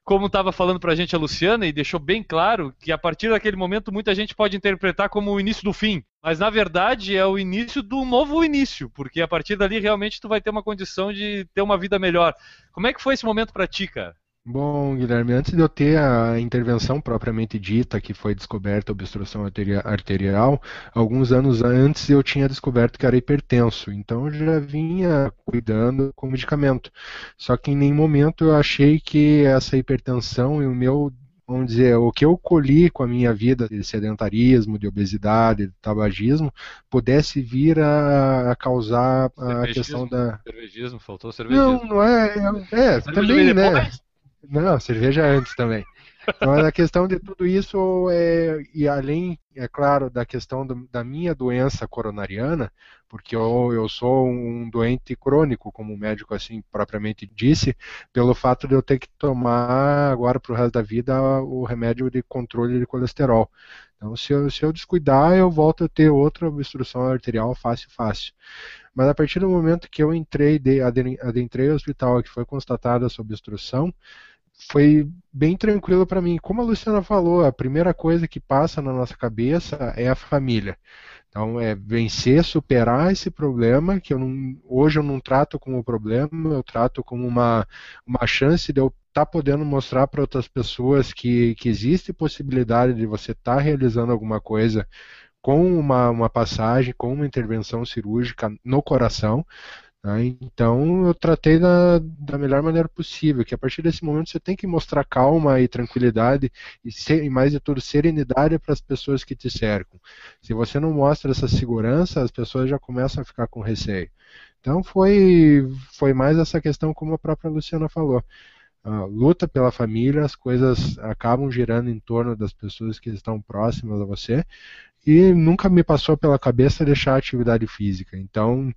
como estava falando pra gente a Luciana, e deixou bem claro que a partir daquele momento muita gente pode interpretar como o início do fim. Mas na verdade é o início do novo início, porque a partir dali realmente tu vai ter uma condição de ter uma vida melhor. Como é que foi esse momento pra ti, cara? Bom, Guilherme, antes de eu ter a intervenção propriamente dita, que foi descoberta obstrução arteria- arterial, alguns anos antes eu tinha descoberto que era hipertenso, então eu já vinha cuidando com medicamento. Só que em nenhum momento eu achei que essa hipertensão e o meu, vamos dizer, o que eu colhi com a minha vida de sedentarismo, de obesidade, de tabagismo, pudesse vir a, a causar a questão da. Cervegismo, faltou cervegismo. Não, não é. É, é também, né? Não, cerveja antes também. Mas a questão de tudo isso é, e além, é claro, da questão do- da minha doença coronariana, porque eu, eu sou um doente crônico, como o médico assim propriamente disse, pelo fato de eu ter que tomar agora para o resto da vida o remédio de controle de colesterol. Então, se eu, se eu descuidar, eu volto a ter outra obstrução arterial fácil, fácil. Mas a partir do momento que eu entrei, de, aden- adentrei o hospital, que foi constatada essa obstrução, foi bem tranquilo para mim. Como a Luciana falou, a primeira coisa que passa na nossa cabeça é a família. Então, é vencer, superar esse problema, que eu não, hoje eu não trato como problema, eu trato como uma, uma chance de eu estar podendo mostrar para outras pessoas que, que existe possibilidade de você estar realizando alguma coisa com uma, uma passagem, com uma intervenção cirúrgica no coração. Tá? Então eu tratei da, da melhor maneira possível, que a partir desse momento você tem que mostrar calma e tranquilidade e, ser, e mais de tudo serenidade para as pessoas que te cercam. Se você não mostra essa segurança, as pessoas já começam a ficar com receio. Então foi, foi mais essa questão como a própria Luciana falou. Luta pela família, as coisas acabam girando em torno das pessoas que estão próximas a você e nunca me passou pela cabeça deixar a atividade física. Então,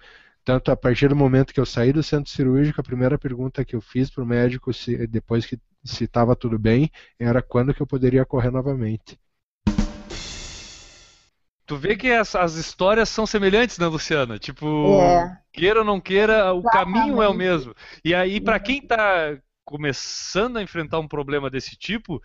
tanto a partir do momento que eu saí do centro cirúrgico, a primeira pergunta que eu fiz para o médico, se, depois que se estava tudo bem, era quando que eu poderia correr novamente. Tu vê que as, as histórias são semelhantes, né, Luciana? Tipo, É. queira ou não queira, o caminho é o Exatamente. mesmo. E aí, pra quem tá começando a enfrentar um problema desse tipo,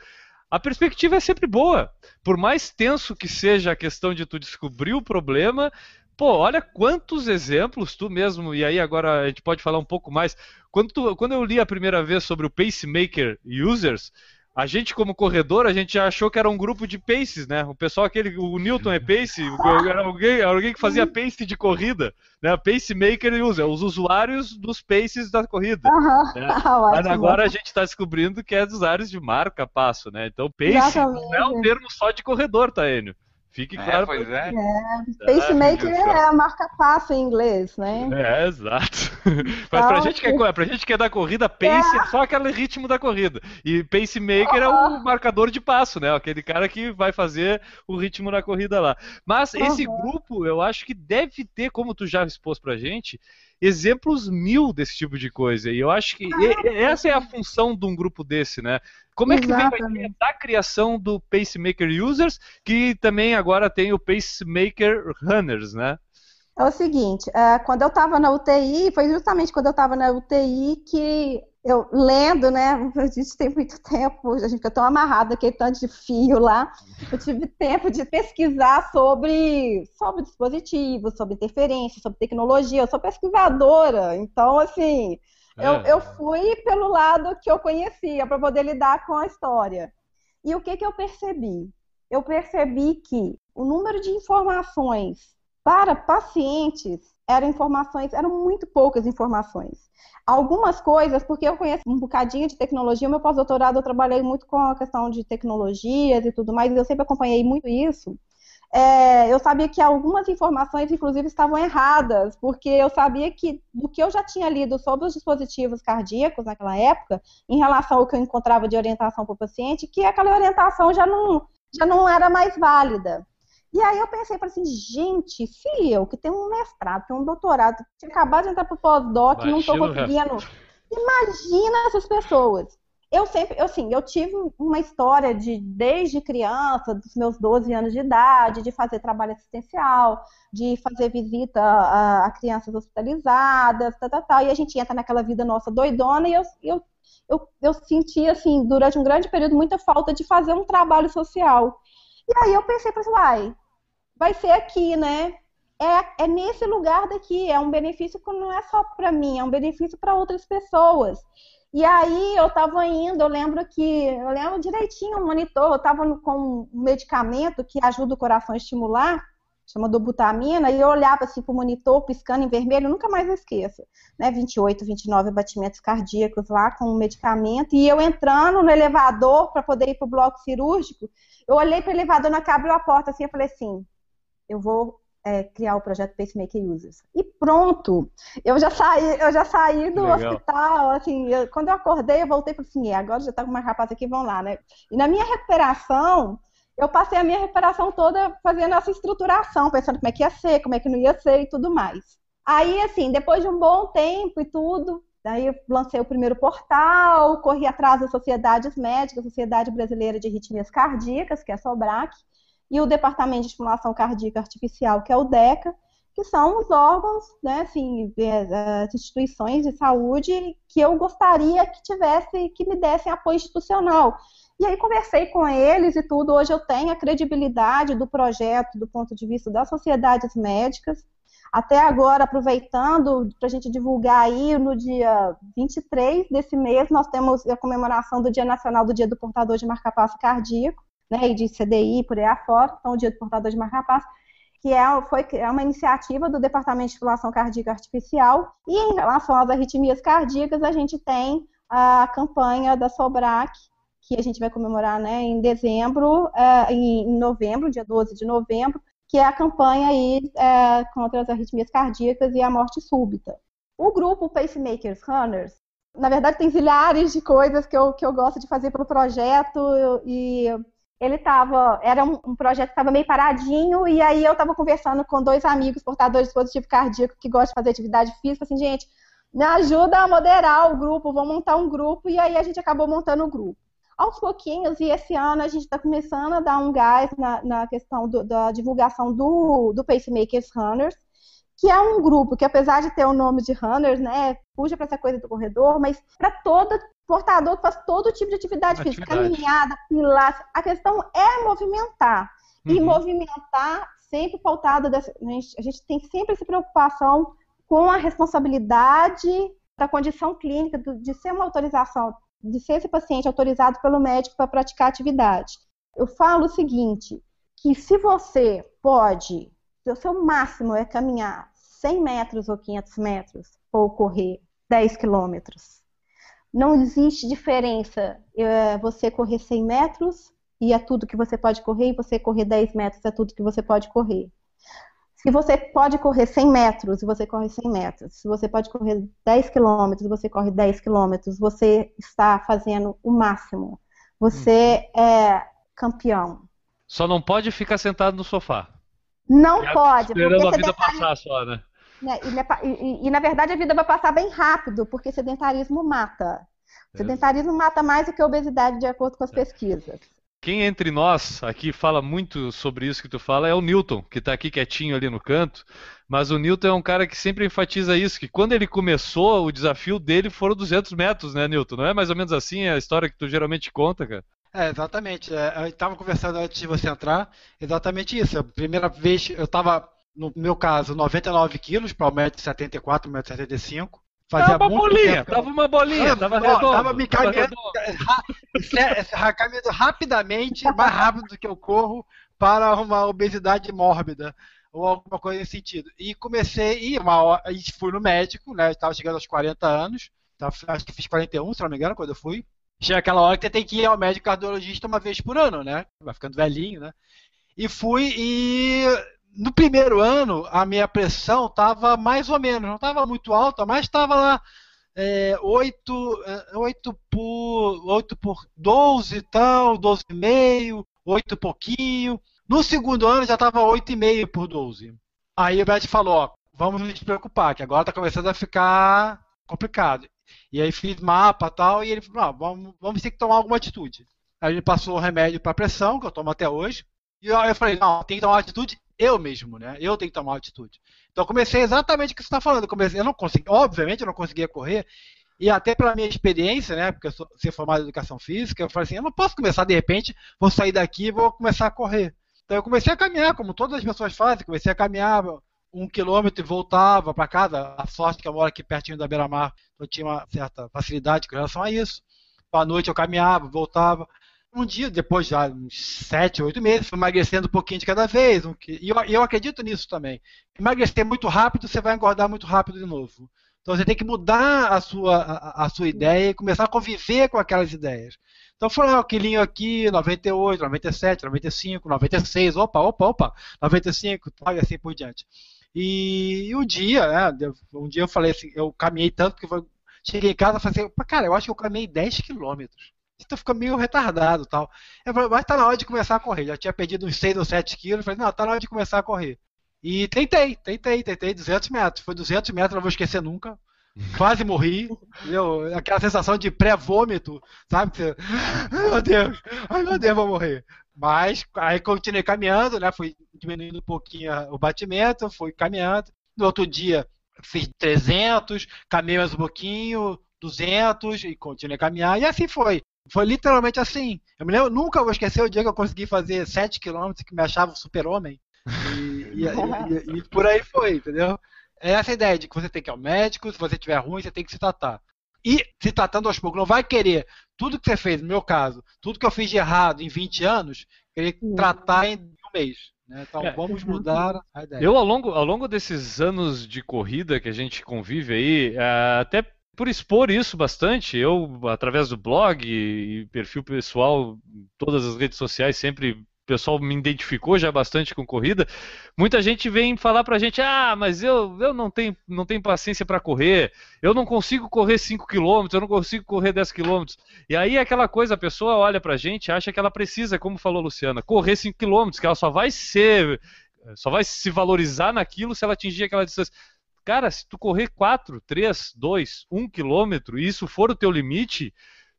a perspectiva é sempre boa. Por mais tenso que seja a questão de tu descobrir o problema, pô, olha quantos exemplos tu mesmo, e aí agora a gente pode falar um pouco mais. Quando, tu- quando eu li a primeira vez sobre o pacemaker users, a gente como corredor, a gente achou que era um grupo de paces, né? O pessoal aquele, o Newton é pace, era alguém, alguém que fazia pace de corrida, né? Pacemaker user, os usuários dos paces da corrida. Aham. É. Ah, Mas agora a gente está descobrindo que é dos áreas de marca passo, né? Então pace Exatamente. não é um termo só de corredor, tá, Enio? Fique É, claro. pois é. Pacemaker meu Deus do céu. é a marca passo em inglês, né? É, exato. Mas pra Então, gente, que é, pra gente que é da corrida, pace é só aquele ritmo da corrida. E pacemaker é o marcador de passo, né? Aquele cara que vai fazer o ritmo na corrida lá. Mas esse Aham. grupo, eu acho que deve ter, como tu já expôs pra gente, exemplos mil desse tipo de coisa. E eu acho que essa é a função de um grupo desse, né? Como é que a Exatamente. da criação do Pacemaker Users, que também agora tem o Pacemaker Runners, né? É o seguinte, é, quando eu estava na UTI, foi justamente quando eu estava na UTI que eu lendo, né? A gente tem muito tempo, a gente fica tão amarrado aquele tanto de fio lá. Eu tive tempo de pesquisar sobre, sobre dispositivos, sobre interferência, sobre tecnologia. Eu sou pesquisadora, então assim, eu, É. eu fui pelo lado que eu conhecia para poder lidar com a história. E o que, que eu percebi? Eu percebi que o número de informações para pacientes eram informações, eram muito poucas informações. Algumas coisas, porque eu conheço um bocadinho de tecnologia, meu pós-doutorado eu trabalhei muito com a questão de tecnologias e tudo mais, e eu sempre acompanhei muito isso. É, eu sabia que algumas informações, inclusive, estavam erradas, porque eu sabia que do que eu já tinha lido sobre os dispositivos cardíacos naquela época, em relação ao que eu encontrava de orientação para o paciente, que aquela orientação já não, já não era mais válida. E aí eu pensei, falei assim, gente, se eu, que tenho um mestrado, tenho um doutorado, tinha acabado de entrar para o pós-doc, não estou conseguindo. Imagina essas pessoas. Eu sempre, eu sim, eu tive uma história de desde criança, dos meus 12 anos de idade, de fazer trabalho assistencial, de fazer visita a, a crianças hospitalizadas, tal, tal, tal, e a gente entra naquela vida nossa doidona e eu, eu, eu, eu senti, assim, durante um grande período, muita falta de fazer um trabalho social. E aí eu pensei, falei, uai, vai ser aqui, né? É, é nesse lugar daqui, é um benefício que não é só para mim, é um benefício para outras pessoas. E aí eu estava indo, eu lembro que, eu lembro direitinho, o monitor, eu estava com um medicamento que ajuda o coração a estimular, chama dobutamina, e eu olhava assim para o monitor, piscando em vermelho, nunca mais esqueço, né, 28, 29 batimentos cardíacos lá com o medicamento, e eu entrando no elevador para poder ir para o bloco cirúrgico, eu olhei para o elevador, na abriu a porta assim, eu falei assim, eu vou é, criar o projeto Pacemaker Users. E pronto, eu já saí, eu já saí do Legal. hospital, assim, eu- quando eu acordei, eu voltei para assim, "É, agora já tá com mais rapaz aqui, vão lá, né? E na minha recuperação, eu passei a minha recuperação toda fazendo essa estruturação, pensando como é que ia ser, como é que não ia ser e tudo mais. Aí, assim, depois de um bom tempo e tudo, daí eu lancei o primeiro portal, corri atrás das sociedades médicas, Sociedade Brasileira de Arritmias Cardíacas, que é a SOBRAC, e o Departamento de Estimulação Cardíaca Artificial, que é o DECA, que são os órgãos, né, assim, as instituições de saúde que eu gostaria que tivesse, que me dessem apoio institucional. E aí conversei com eles e tudo. Hoje eu tenho a credibilidade do projeto do ponto de vista das sociedades médicas. Até agora, aproveitando para a gente divulgar aí, no dia 23 desse mês, nós temos a comemoração do Dia Nacional do Dia do Portador de Marcapasso Cardíaco, né, e de CDI por aí afora, então o Dia do Portador de Marcapasso, que é, foi, é uma iniciativa do Departamento de Estimulação Cardíaca Artificial, e em relação às arritmias cardíacas, a gente tem a campanha da SOBRAC, que a gente vai comemorar né, em dezembro, é, em, em novembro, dia 12 de novembro, que é a campanha aí, é, contra as arritmias cardíacas e a morte súbita. O grupo Pacemakers Runners, na verdade, tem zilhares de coisas que eu, que eu gosto de fazer pelo projeto e ele estava, era um, um projeto que estava meio paradinho e aí eu estava conversando com dois amigos portadores de dispositivo cardíaco que gostam de fazer atividade física, assim, gente, me ajuda a moderar o grupo, vou montar um grupo e aí a gente acabou montando o grupo. Aos pouquinhos, e esse ano a gente está começando a dar um gás na, na questão do, da divulgação do, do Pacemakers Runners, que é um grupo que, apesar de ter o nome de Runners, né, puxa para essa coisa do corredor, mas para todo portador que faz todo tipo de atividade, atividade. física, caminhada, pilates, a questão é movimentar. Uhum. E movimentar sempre pautado, dessa, a, gente, a gente tem sempre essa preocupação com a responsabilidade da condição clínica, do, de ser uma autorização de ser esse paciente autorizado pelo médico para praticar atividade. Eu falo o seguinte, que se você pode, o seu máximo é caminhar 100 metros ou 500 metros, ou correr 10 quilômetros. Não existe diferença é, você correr 100 metros e é tudo que você pode correr, e você correr 10 metros é tudo que você pode correr. Se você pode correr 100 metros, você corre 100 metros. Se você pode correr 10 quilômetros, você corre 10 quilômetros. Você está fazendo o máximo. Você hum. é campeão. Só não pode ficar sentado no sofá. Não pode. Esperando a vida passar só, né? Né e, e, e, na verdade a vida vai passar bem rápido, porque sedentarismo mata. O sedentarismo mata mais do que a obesidade, de acordo com as pesquisas. Quem entre nós aqui fala muito sobre isso que tu fala é o Newton, que está aqui quietinho ali no canto. Mas o Newton é um cara que sempre enfatiza isso, que quando ele começou, o desafio dele foram 200 metros, né, Newton? Não é mais ou menos assim a história que tu geralmente conta, cara? É, exatamente. É, eu estava conversando antes de você entrar, exatamente isso. A primeira vez, eu estava, no meu caso, 99 quilos para o 1,74m, 1,75m. Fazia tava uma bolinha, tava uma bolinha, tava redondo. Tava me caminhando, caminhando rapidamente, mais rápido do que eu corro, para uma obesidade mórbida ou alguma coisa nesse sentido. E comecei, e uma hora, e fui no médico, né? Estava chegando aos 40 anos, tava, acho que fiz 41, se não me engano, quando eu fui. Chega aquela hora que você tem que ir ao médico cardiologista uma vez por ano, né? Vai ficando velhinho, né? E fui e no primeiro ano, a minha pressão estava mais ou menos, não estava muito alta, mas estava lá é, 8, 8, é, por, 8 por 12 e tal, 12,5, 8 pouquinho. No segundo ano já estava 8,5 por 12. Aí o médico falou, ó, vamos nos preocupar, que agora está começando a ficar complicado. E aí fiz mapa e tal, e ele falou, ah, vamos, vamos ter que tomar alguma atitude. Aí ele passou o remédio para pressão, que eu tomo até hoje, e aí eu falei, não, tem que tomar uma atitude eu mesmo, né? Eu tenho que tomar atitude. Então eu comecei exatamente o que você está falando. Eu, comecei, eu não consegui, obviamente eu não conseguia correr, e até pela minha experiência, né? Porque eu sou ser formado em educação física, eu falei assim, eu não posso começar de repente, vou sair daqui e vou começar a correr. Então eu comecei a caminhar, como todas as pessoas fazem, comecei a caminhar um quilômetro e voltava para casa. A sorte que eu moro aqui pertinho da beira-mar, então eu tinha uma certa facilidade com relação a isso. À noite eu caminhava, voltava um dia, depois já uns sete, oito meses, fui emagrecendo um pouquinho de cada vez. e eu, eu acredito nisso também. Emagrecer muito rápido, você vai engordar muito rápido de novo. Então você tem que mudar a sua, a, a sua ideia e começar a conviver com aquelas ideias. Então foi lá, um quilinho aqui, 98, 97, 95, 96, opa, opa, opa, 95, tal, e assim por diante. E, e um dia, né, um dia eu falei assim, eu caminhei tanto que eu cheguei em casa e falei assim, cara, eu acho que eu caminhei 10 quilômetros então fica meio retardado tal. Eu falei, mas tá na hora de começar a correr. Já tinha perdido uns 6 ou 7 quilos. Falei, não, tá na hora de começar a correr. E tentei, tentei, tentei 200 metros. Foi 200 metros, não vou esquecer nunca. Quase morri. Entendeu? Aquela sensação de pré-vômito, sabe? Você, ai meu Deus, ai meu Deus, vou morrer. Mas aí continuei caminhando, né? Fui diminuindo um pouquinho o batimento, fui caminhando. No outro dia fiz 300, caminhei mais um pouquinho, 200 e continuei a caminhar. E assim foi. Foi literalmente assim. Eu me lembro, nunca vou esquecer o dia que eu consegui fazer 7 km que me achava um super-homem. E, e, e, e, por aí foi, entendeu? É essa ideia de que você tem que ir ao médico, se você estiver ruim, você tem que se tratar. E se tratando aos poucos, não vai querer tudo que você fez, no meu caso, tudo que eu fiz de errado em 20 anos, querer tratar em um mês. Né? Então é. vamos mudar a ideia. Eu, ao longo, ao longo desses anos de corrida que a gente convive aí, é, até por expor isso bastante, eu, através do blog e perfil pessoal, todas as redes sociais, sempre o pessoal me identificou já bastante com corrida. Muita gente vem falar pra gente: ah, mas eu, eu não, tenho, não tenho paciência para correr, eu não consigo correr 5 km, eu não consigo correr 10 km. E aí aquela coisa, a pessoa olha pra gente acha que ela precisa, como falou a Luciana, correr 5 km, que ela só vai ser. Só vai se valorizar naquilo se ela atingir aquela distância. Cara, se tu correr 4, 3, 2, 1 quilômetro e isso for o teu limite,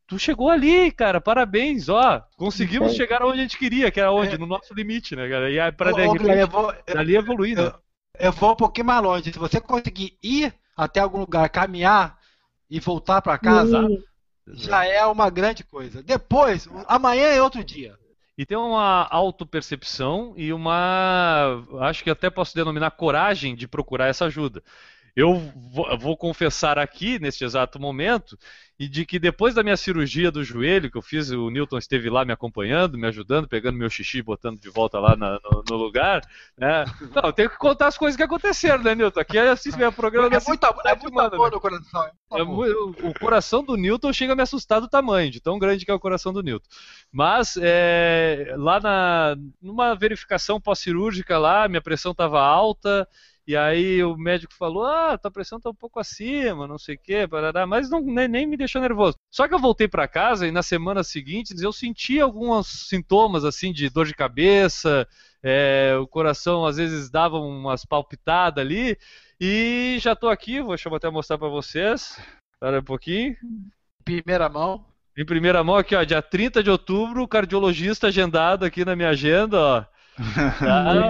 tu chegou ali, cara, parabéns, ó, conseguimos é. chegar onde a gente queria, que era onde? É. No nosso limite, né, cara? E aí, pra ô, eu vou, dali evoluir, eu, né? Eu vou um pouquinho mais longe. Se você conseguir ir até algum lugar, caminhar e voltar para casa, já é uma grande coisa. Depois, amanhã é outro dia. E tem uma autopercepção e uma, acho que até posso denominar coragem de procurar essa ajuda. Eu vou, confessar aqui, neste exato momento, e de que depois da minha cirurgia do joelho, que eu fiz, o Newton esteve lá me acompanhando, me ajudando, pegando meu xixi, botando de volta lá na, no, no, lugar, né? Não, eu tenho que contar as coisas que aconteceram, né, Newton? Aqui é assim, meu programa é, da muito, é muito amor né? no coração. É, o, o coração do Newton chega a me assustar do tamanho, de tão grande que é o coração do Newton. Mas é, lá na, numa verificação pós-cirúrgica lá, minha pressão estava alta, e aí o médico falou: Ah, tua pressão tá um pouco acima, não sei o quê, parará, mas não, nem, nem me deixou nervoso. Só que eu voltei para casa e nas semanas seguintes eu senti alguns sintomas assim de dor de cabeça, é, o coração às vezes dava umas palpitadas ali, e já tô aqui, vou, deixa eu até mostrar para vocês. Espera um pouquinho. Primeira mão. Em primeira mão aqui, ó, dia 30 de outubro, cardiologista agendado aqui na minha agenda, ó. Tá?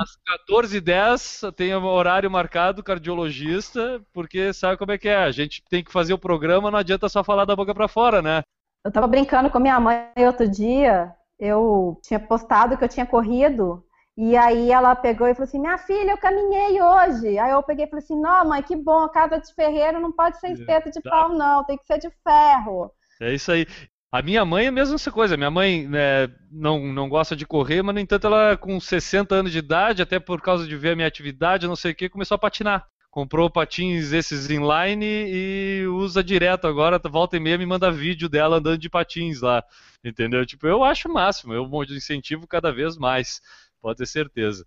Às 14h10 tem um horário marcado, cardiologista, porque sabe como é que é? A gente tem que fazer o programa, não adianta só falar da boca para fora, né? Eu tava brincando com minha mãe outro dia, eu tinha postado que eu tinha corrido, e aí ela pegou e falou assim: Minha filha, eu caminhei hoje. Aí eu peguei e falei assim: Não, mãe, que bom, casa de ferreiro não pode ser espeto de pau, não, tem que ser de ferro. É isso aí. A minha mãe é a mesma coisa. Minha mãe né, não, não gosta de correr, mas no entanto ela com 60 anos de idade, até por causa de ver a minha atividade, não sei o que, começou a patinar. Comprou patins esses inline e usa direto agora, volta e meia me manda vídeo dela andando de patins lá. Entendeu? Tipo, eu acho o máximo, eu incentivo cada vez mais, pode ter certeza.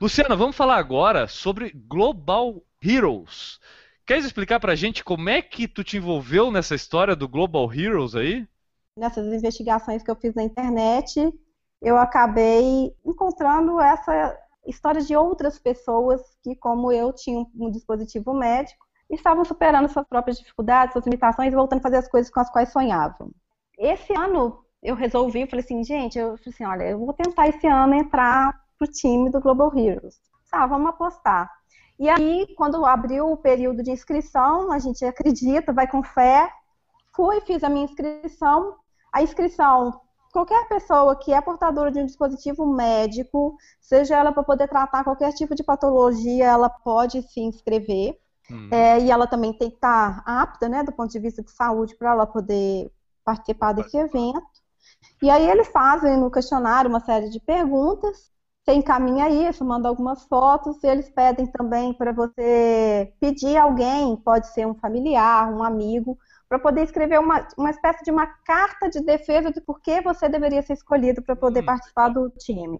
Luciana, vamos falar agora sobre Global Heroes. Queres explicar pra gente como é que tu te envolveu nessa história do Global Heroes aí? Nessas investigações que eu fiz na internet, eu acabei encontrando essa história de outras pessoas que, como eu, tinham um dispositivo médico e estavam superando suas próprias dificuldades, suas limitações e voltando a fazer as coisas com as quais sonhavam. Esse ano eu resolvi, eu falei assim, gente, eu falei assim, olha, eu vou tentar esse ano entrar pro time do Global Heroes. Ah, vamos apostar. E aí, quando abriu o período de inscrição, a gente acredita, vai com fé. Fui, fiz a minha inscrição. A inscrição, qualquer pessoa que é portadora de um dispositivo médico, seja ela para poder tratar qualquer tipo de patologia, ela pode se inscrever. Uhum. É, e ela também tem que estar apta, né, do ponto de vista de saúde, para ela poder participar desse evento. E aí eles fazem no questionário uma série de perguntas você encaminha isso, manda algumas fotos, e eles pedem também para você pedir alguém, pode ser um familiar, um amigo, para poder escrever uma, uma espécie de uma carta de defesa de por que você deveria ser escolhido para poder hum. participar do time.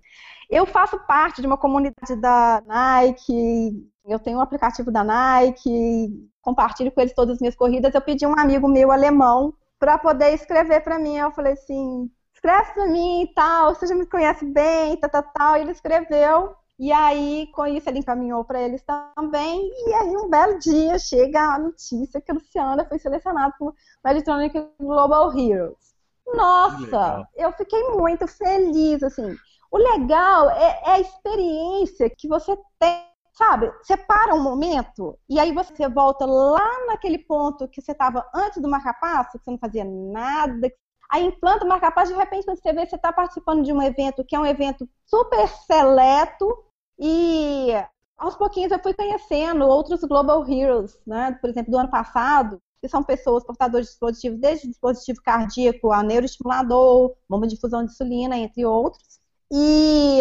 Eu faço parte de uma comunidade da Nike, eu tenho um aplicativo da Nike, compartilho com eles todas as minhas corridas. Eu pedi um amigo meu alemão para poder escrever para mim. Eu falei assim: escreve pra mim e tal, você já me conhece bem, tal, tal, tal. E ele escreveu, e aí com isso ele encaminhou para eles também. E aí um belo dia chega a notícia que a Luciana foi selecionada para o Electronic Global Heroes. Nossa, eu fiquei muito feliz, assim. O legal é, é a experiência que você tem sabe, você para um momento e aí você volta lá naquele ponto que você estava antes do marca-passo, que você não fazia nada, Aí implanta o marca-passo, de repente, quando você vê, você está participando de um evento que é um evento super seleto e aos pouquinhos eu fui conhecendo outros Global Heroes, né? Por exemplo, do ano passado, que são pessoas portadoras de dispositivos, desde dispositivo cardíaco a neuroestimulador, bomba de fusão de insulina, entre outros. E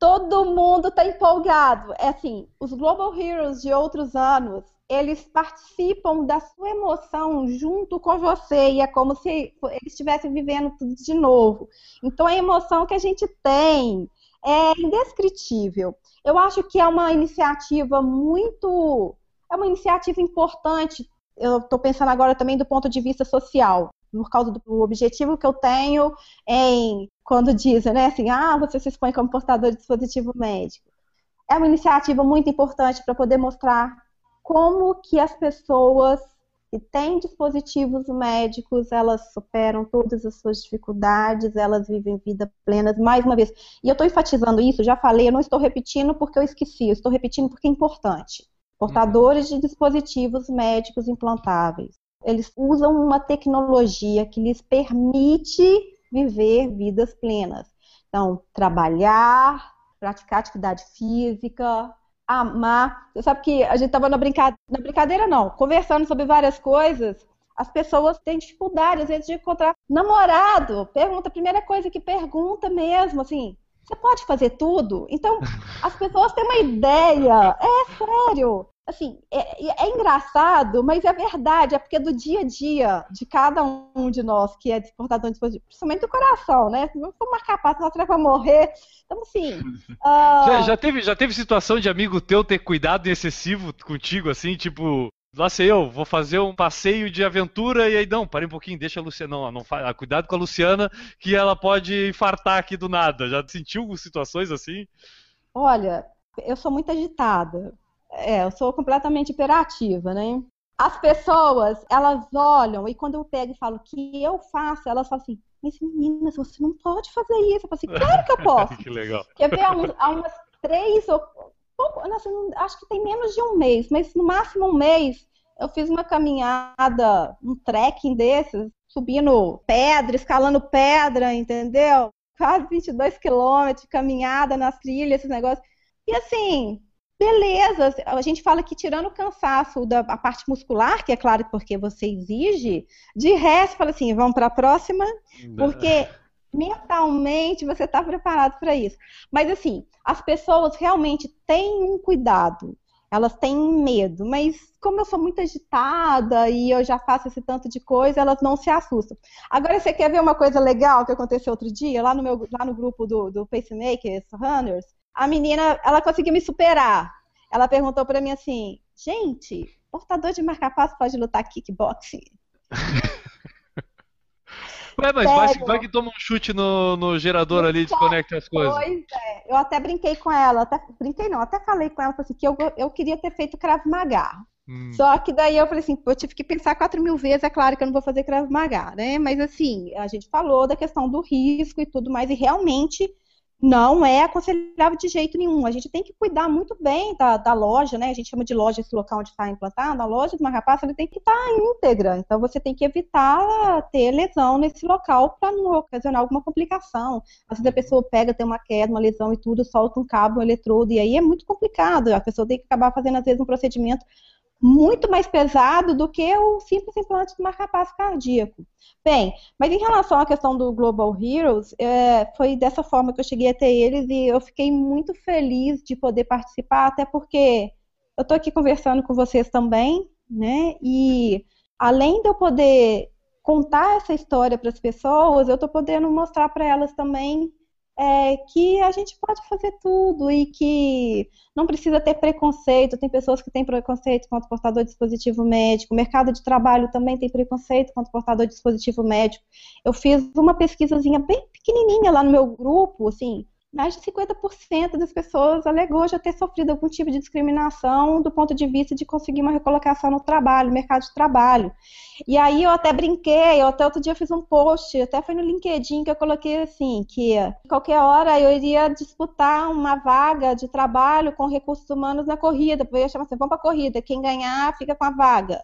todo mundo está empolgado. É assim, os Global Heroes de outros anos eles participam da sua emoção junto com você e é como se eles estivessem vivendo tudo de novo. Então a emoção que a gente tem é indescritível. Eu acho que é uma iniciativa muito, é uma iniciativa importante. Eu estou pensando agora também do ponto de vista social, por causa do objetivo que eu tenho em quando dizem, né, assim, ah, você se expõe como portador de dispositivo médico. É uma iniciativa muito importante para poder mostrar como que as pessoas que têm dispositivos médicos, elas superam todas as suas dificuldades, elas vivem vida plenas, mais uma vez. E eu estou enfatizando isso, já falei, eu não estou repetindo porque eu esqueci, eu estou repetindo porque é importante. Portadores de dispositivos médicos implantáveis. Eles usam uma tecnologia que lhes permite viver vidas plenas. Então, trabalhar, praticar atividade física, amar. Você sabe que a gente estava na, brinca... na brincadeira, não, conversando sobre várias coisas. As pessoas têm dificuldade, às vezes, de encontrar namorado. Pergunta, a primeira coisa que pergunta mesmo, assim, você pode fazer tudo? Então, as pessoas têm uma ideia. É sério. Assim, é, é, engraçado, mas é verdade. É porque do dia a dia de cada um de nós que é portador de dispositivo, principalmente do coração, né? Se não for marcar passo, nós vai morrer. Então, assim. Uh... Já, já, teve, já teve situação de amigo teu ter cuidado excessivo contigo, assim, tipo, Lá sei eu, vou fazer um passeio de aventura e aí, não, parei um pouquinho, deixa a Luciana, não, não ah, cuidado com a Luciana que ela pode infartar aqui do nada. Já sentiu situações assim? Olha, eu sou muito agitada. É, eu sou completamente hiperativa, né? As pessoas, elas olham e quando eu pego e falo que eu faço, elas falam assim, mas meninas, você não pode fazer isso. Eu falo assim, claro que eu posso. que legal. Quer ver, há, uns, há umas três ou pouco, assim, acho que tem menos de um mês, mas no máximo um mês, eu fiz uma caminhada, um trekking desses, subindo pedra, escalando pedra, entendeu? Quase 22 quilômetros caminhada nas trilhas, esses negócios. E assim, beleza, a gente fala que tirando o cansaço da a parte muscular, que é claro porque você exige, de resto, fala assim, vamos para a próxima, porque mentalmente você está preparado para isso. Mas assim, as pessoas realmente têm um cuidado, elas têm medo, mas como eu sou muito agitada e eu já faço esse tanto de coisa, elas não se assustam. Agora, você quer ver uma coisa legal que aconteceu outro dia, lá no, meu, lá no grupo do, do Pacemakers Runners? A menina, ela conseguiu me superar. Ela perguntou para mim assim, gente, portador de marca-passo pode lutar kickboxing? Ué, mas vai, vai, que toma um chute no, no gerador ali e desconecta as coisas. Pois é, eu até brinquei com ela, até, brinquei não, até falei com ela assim, que eu, eu queria ter feito Krav Maga. Hum. Só que daí eu falei assim, eu tive que pensar quatro mil vezes, é claro que eu não vou fazer Krav Maga, né? Mas assim, a gente falou da questão do risco e tudo mais, e realmente não é aconselhável de jeito nenhum. A gente tem que cuidar muito bem da, da loja, né? A gente chama de loja esse local onde está implantado. A loja de uma rapaça ele tem que estar tá íntegra. Então você tem que evitar ter lesão nesse local para não ocasionar alguma complicação. Às vezes a pessoa pega, tem uma queda, uma lesão e tudo, solta um cabo, um eletrodo, e aí é muito complicado. A pessoa tem que acabar fazendo, às vezes, um procedimento muito mais pesado do que o simples implante do marcapasso cardíaco. Bem, mas em relação à questão do Global Heroes, é, foi dessa forma que eu cheguei até eles e eu fiquei muito feliz de poder participar, até porque eu estou aqui conversando com vocês também, né? E além de eu poder contar essa história para as pessoas, eu estou podendo mostrar para elas também é, que a gente pode fazer tudo e que não precisa ter preconceito. Tem pessoas que têm preconceito contra o portador de dispositivo médico. O mercado de trabalho também tem preconceito contra o portador de dispositivo médico. Eu fiz uma pesquisazinha bem pequenininha lá no meu grupo, assim, mais de 50% das pessoas alegou já ter sofrido algum tipo de discriminação do ponto de vista de conseguir uma recolocação no trabalho, no mercado de trabalho. E aí eu até brinquei, eu até outro dia fiz um post, até foi no LinkedIn que eu coloquei assim, que qualquer hora eu iria disputar uma vaga de trabalho com recursos humanos na corrida, eu ia chamar assim, vamos para a corrida, quem ganhar fica com a vaga.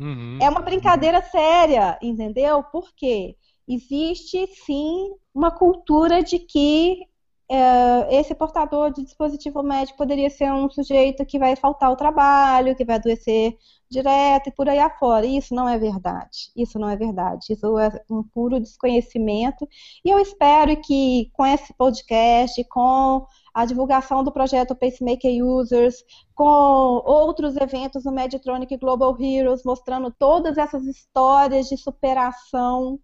Uhum. É uma brincadeira séria, entendeu? Por quê? Existe sim uma cultura de que esse portador de dispositivo médico poderia ser um sujeito que vai faltar ao trabalho, que vai adoecer direto e por aí afora. Isso não é verdade. Isso não é verdade. Isso é um puro desconhecimento. E eu espero que com esse podcast, com a divulgação do projeto Pacemaker Users, com outros eventos no Meditronic Global Heroes, mostrando todas essas histórias de superação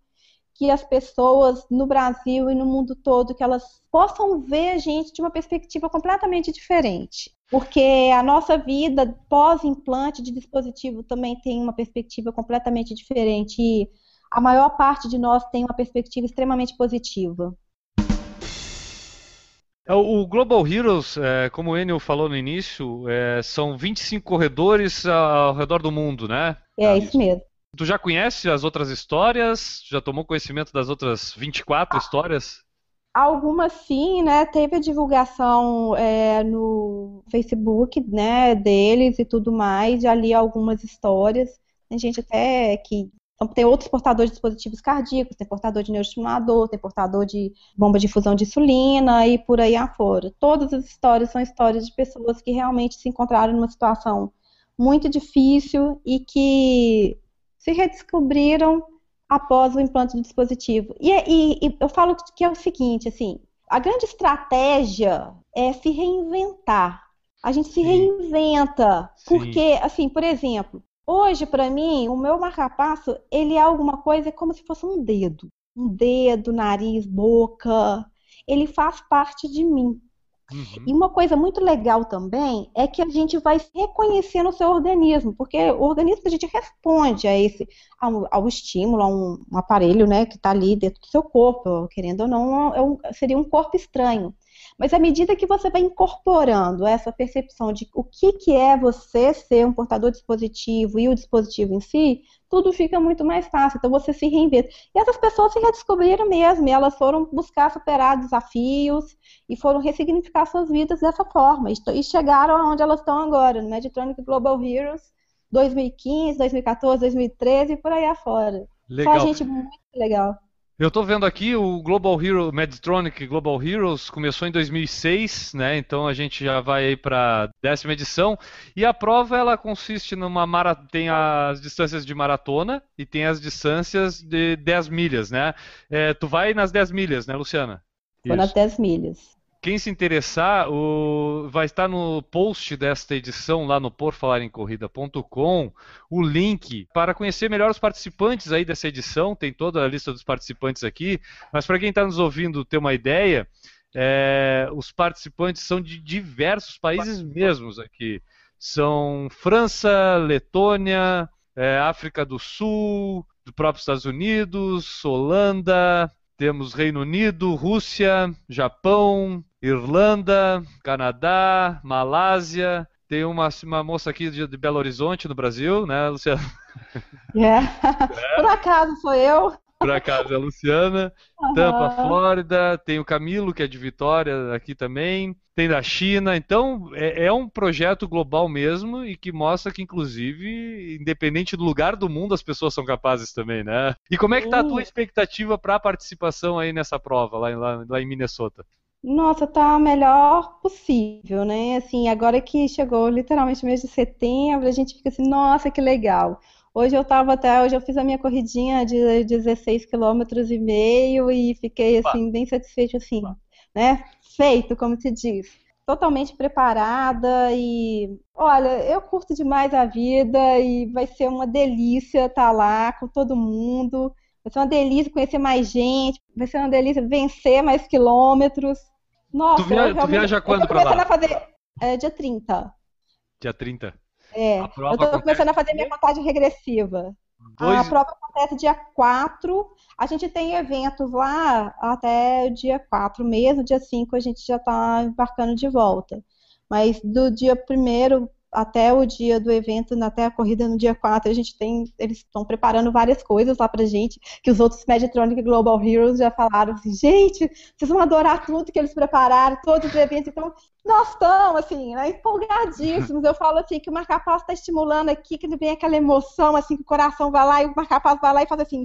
que as pessoas no Brasil e no mundo todo que elas possam ver a gente de uma perspectiva completamente diferente. Porque a nossa vida pós-implante de dispositivo também tem uma perspectiva completamente diferente e a maior parte de nós tem uma perspectiva extremamente positiva. É, o Global Heroes, é, como o Enio falou no início, é, são 25 corredores ao redor do mundo, né? É, isso mesmo. Tu já conhece as outras histórias? Já tomou conhecimento das outras 24 ah, histórias? Algumas sim, né? Teve a divulgação é, no Facebook, né, deles e tudo mais. Já li algumas histórias. Tem gente até que Então, tem outros portadores de dispositivos cardíacos, tem portador de neuroestimulador, tem portador de bomba de fusão de insulina e por aí afora. Todas as histórias são histórias de pessoas que realmente se encontraram numa situação muito difícil e que se redescobriram após o implante do dispositivo. E, e, e eu falo que é o seguinte, assim, a grande estratégia é se reinventar. A gente se Sim. reinventa, Sim. porque, assim, por exemplo, hoje para mim o meu marcapasso ele é alguma coisa como se fosse um dedo, um dedo, nariz, boca. Ele faz parte de mim. Uhum. E uma coisa muito legal também é que a gente vai reconhecer no seu organismo, porque o organismo a gente responde a esse ao, ao estímulo, a um, um, aparelho, né, que está ali dentro do seu corpo, querendo ou não, é um, seria um corpo estranho. Mas à medida que você vai incorporando essa percepção de o que, que é você ser um portador dispositivo e o dispositivo em si, tudo fica muito mais fácil. Então você se reinventa. E essas pessoas se redescobriram mesmo, e elas foram buscar superar desafios e foram ressignificar suas vidas dessa forma. E chegaram aonde elas estão agora, no Meditronic Global Heroes 2015, 2014, 2013 e por aí afora. Legal. Só gente muito legal. Eu estou vendo aqui o Global Hero, Medtronic Global Heroes começou em 2006, né? Então a gente já vai para a décima edição e a prova ela consiste numa mara... tem as distâncias de maratona e tem as distâncias de 10 milhas, né? É, tu vai nas 10 milhas, né, Luciana? Vou nas 10 milhas. Quem se interessar, o... vai estar no post desta edição lá no porfalarencorrida.com o link para conhecer melhor os participantes aí dessa edição. Tem toda a lista dos participantes aqui. Mas para quem está nos ouvindo ter uma ideia, é... os participantes são de diversos países mesmos aqui. São França, Letônia, é, África do Sul, do próprio Estados Unidos, Holanda, temos Reino Unido, Rússia, Japão, Irlanda, Canadá, Malásia. Tem uma, uma moça aqui de, de Belo Horizonte, no Brasil, né, Luciana? É. é. Por acaso sou eu. Por acaso é a Luciana. Uhum. Tampa, Flórida. Tem o Camilo, que é de Vitória, aqui também. Tem da China. Então, é, é, um projeto global mesmo e que mostra que, inclusive, independente do lugar do mundo, as pessoas são capazes também, né? E como é que tá a tua expectativa para a participação aí nessa prova, lá, lá, lá em Minnesota? Nossa, tá a melhor possível, né? Assim, agora que chegou literalmente mês de setembro, a gente fica assim, nossa, que legal. Hoje eu tava até, hoje eu fiz a minha corridinha de 16 km e meio e fiquei assim bem satisfeita assim, né? Feito, como se diz. Totalmente preparada e olha, eu curto demais a vida e vai ser uma delícia estar lá com todo mundo. Vai ser uma delícia conhecer mais gente, vai ser uma delícia vencer mais quilômetros. Nossa, tu, via, tu viaja quando para lá? A fazer, é, dia 30. Dia 30. É, eu tô começando a fazer minha contagem regressiva. Dois... A prova acontece dia 4. A gente tem eventos lá até o dia 4 mesmo. Dia 5 a gente já está embarcando de volta. Mas do dia 1 até o dia do evento, até a corrida no dia 4, a gente tem, eles estão preparando várias coisas lá pra gente, que os outros Meditronic Global Heroes já falaram assim, gente, vocês vão adorar tudo que eles prepararam, todos os eventos, então nós estamos, assim, né, empolgadíssimos, eu falo assim, que o marca-passo está estimulando aqui, que vem aquela emoção, assim, que o coração vai lá e o marca-passo vai lá e faz assim,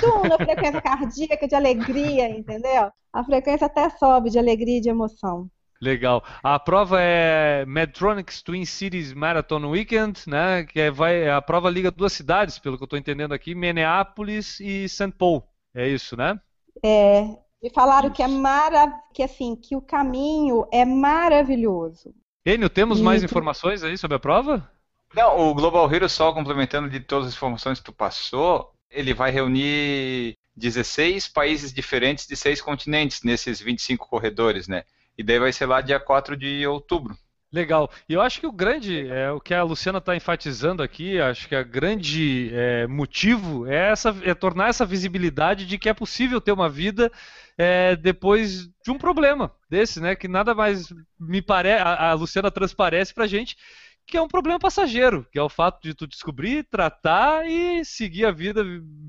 tum, na frequência cardíaca de alegria, entendeu? A frequência até sobe de alegria e de emoção. Legal. A prova é Medtronics Twin Cities Marathon Weekend, né? Que é, vai, a prova liga duas cidades, pelo que eu estou entendendo aqui, Minneapolis e St. Paul. É isso, né? É. Me falaram que é mara... que assim, que o caminho é maravilhoso. Enio, temos e... mais informações aí sobre a prova? Não, o Global Hero, só complementando de todas as informações que tu passou, ele vai reunir 16 países diferentes de seis continentes nesses 25 corredores, né? E daí vai ser lá dia 4 de outubro. Legal. E eu acho que o grande, é, o que a Luciana está enfatizando aqui, acho que a grande é, motivo é, essa, é tornar essa visibilidade de que é possível ter uma vida é, depois de um problema desse, né? Que nada mais me parece, a, a Luciana transparece para gente que é um problema passageiro, que é o fato de tu descobrir, tratar e seguir a vida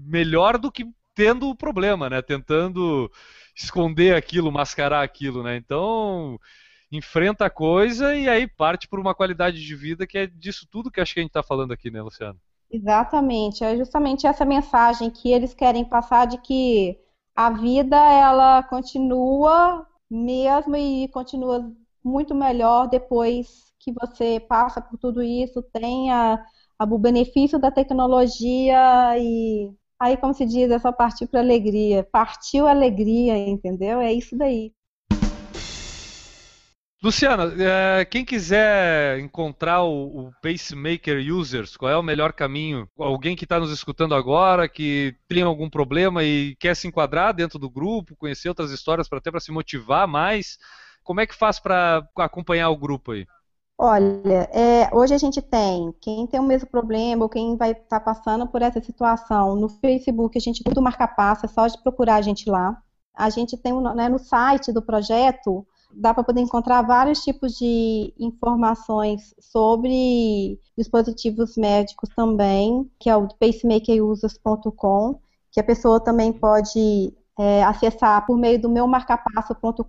melhor do que tendo o problema, né? Tentando esconder aquilo, mascarar aquilo, né? Então, enfrenta a coisa e aí parte por uma qualidade de vida que é disso tudo que acho que a gente está falando aqui, né, Luciano? Exatamente, é justamente essa mensagem que eles querem passar de que a vida ela continua mesmo e continua muito melhor depois que você passa por tudo isso, tem a, o benefício da tecnologia e aí, como se diz, é só partir para alegria. Partiu a alegria, entendeu? É isso daí. Luciana, é, quem quiser encontrar o, Pacemaker Users, qual é o melhor caminho? Alguém que está nos escutando agora, que tem algum problema e quer se enquadrar dentro do grupo, conhecer outras histórias para até para se motivar mais, como é que faz para acompanhar o grupo aí? Olha, é, hoje a gente tem quem tem o mesmo problema ou quem vai estar tá passando por essa situação no Facebook, a gente tudo marca passo, é só de procurar a gente lá. A gente tem né, no site do projeto dá para poder encontrar vários tipos de informações sobre dispositivos médicos também, que é o pacemakerusers.com, que a pessoa também pode é, acessar por meio do meu marcapasso.com.br,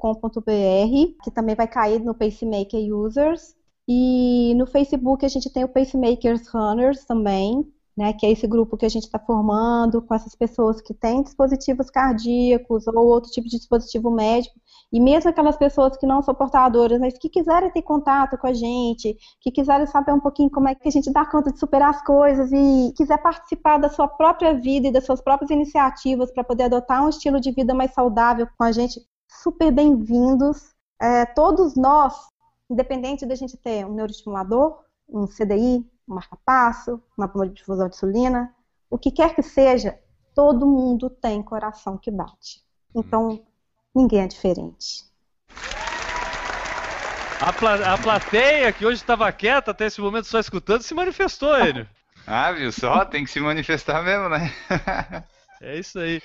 que também vai cair no Pacemaker Users. E no Facebook a gente tem o Pacemakers Runners também, né, que é esse grupo que a gente está formando com essas pessoas que têm dispositivos cardíacos ou outro tipo de dispositivo médico, e mesmo aquelas pessoas que não são portadoras, mas que quiserem ter contato com a gente, que quiserem saber um pouquinho como é que a gente dá conta de superar as coisas e quiser participar da sua própria vida e das suas próprias iniciativas para poder adotar um estilo de vida mais saudável com a gente, super bem-vindos. É, todos nós, independente da gente ter um neuroestimulador, um CDI, um marca-passo, uma bomba de difusão de insulina, o que quer que seja, todo mundo tem coração que bate. Então, ninguém é diferente. A, pla a plateia, que hoje estava quieta até esse momento só escutando, se manifestou, ele. Ah, viu só? Tem que se manifestar mesmo, né? é isso aí.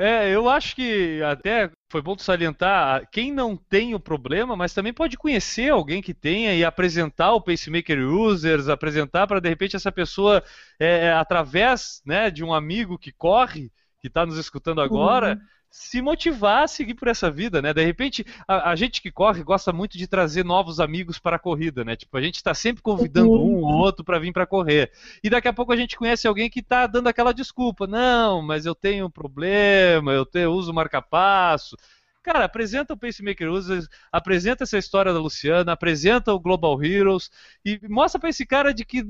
É, eu acho que até foi bom salientar quem não tem o problema, mas também pode conhecer alguém que tenha e apresentar o pacemaker users, apresentar para de repente essa pessoa é, é, através né, de um amigo que corre, que está nos escutando agora. Uhum se motivar a seguir por essa vida, né? De repente, a, a, gente que corre gosta muito de trazer novos amigos para a corrida, né? Tipo, a gente está sempre convidando uhum. um ou outro para vir para correr. E daqui a pouco a gente conhece alguém que está dando aquela desculpa. Não, mas eu tenho um problema, eu, tenho, eu uso marca-passo. Cara, apresenta o Pacemaker Users, apresenta essa história da Luciana, apresenta o Global Heroes e mostra para esse cara de que,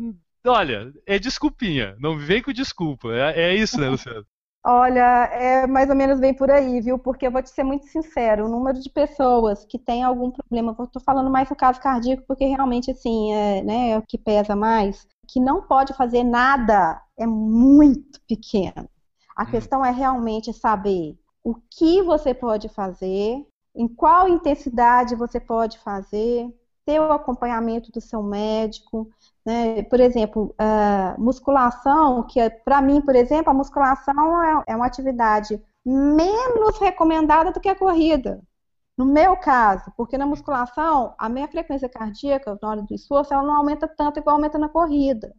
olha, é desculpinha, não vem com desculpa. É, é isso, né, Luciana? Olha, é mais ou menos bem por aí, viu? Porque eu vou te ser muito sincero, o número de pessoas que tem algum problema, estou falando mais no caso cardíaco, porque realmente, assim, é, né, é o que pesa mais, que não pode fazer nada é muito pequeno. A hum. questão é realmente saber o que você pode fazer, em qual intensidade você pode fazer, ter o acompanhamento do seu médico, né? Por exemplo, musculação, que é, para mim, por exemplo, a musculação é, é uma atividade menos recomendada do que a corrida. No meu caso, porque na musculação, a minha frequência cardíaca na hora do esforço, ela não aumenta tanto igual aumenta na corrida.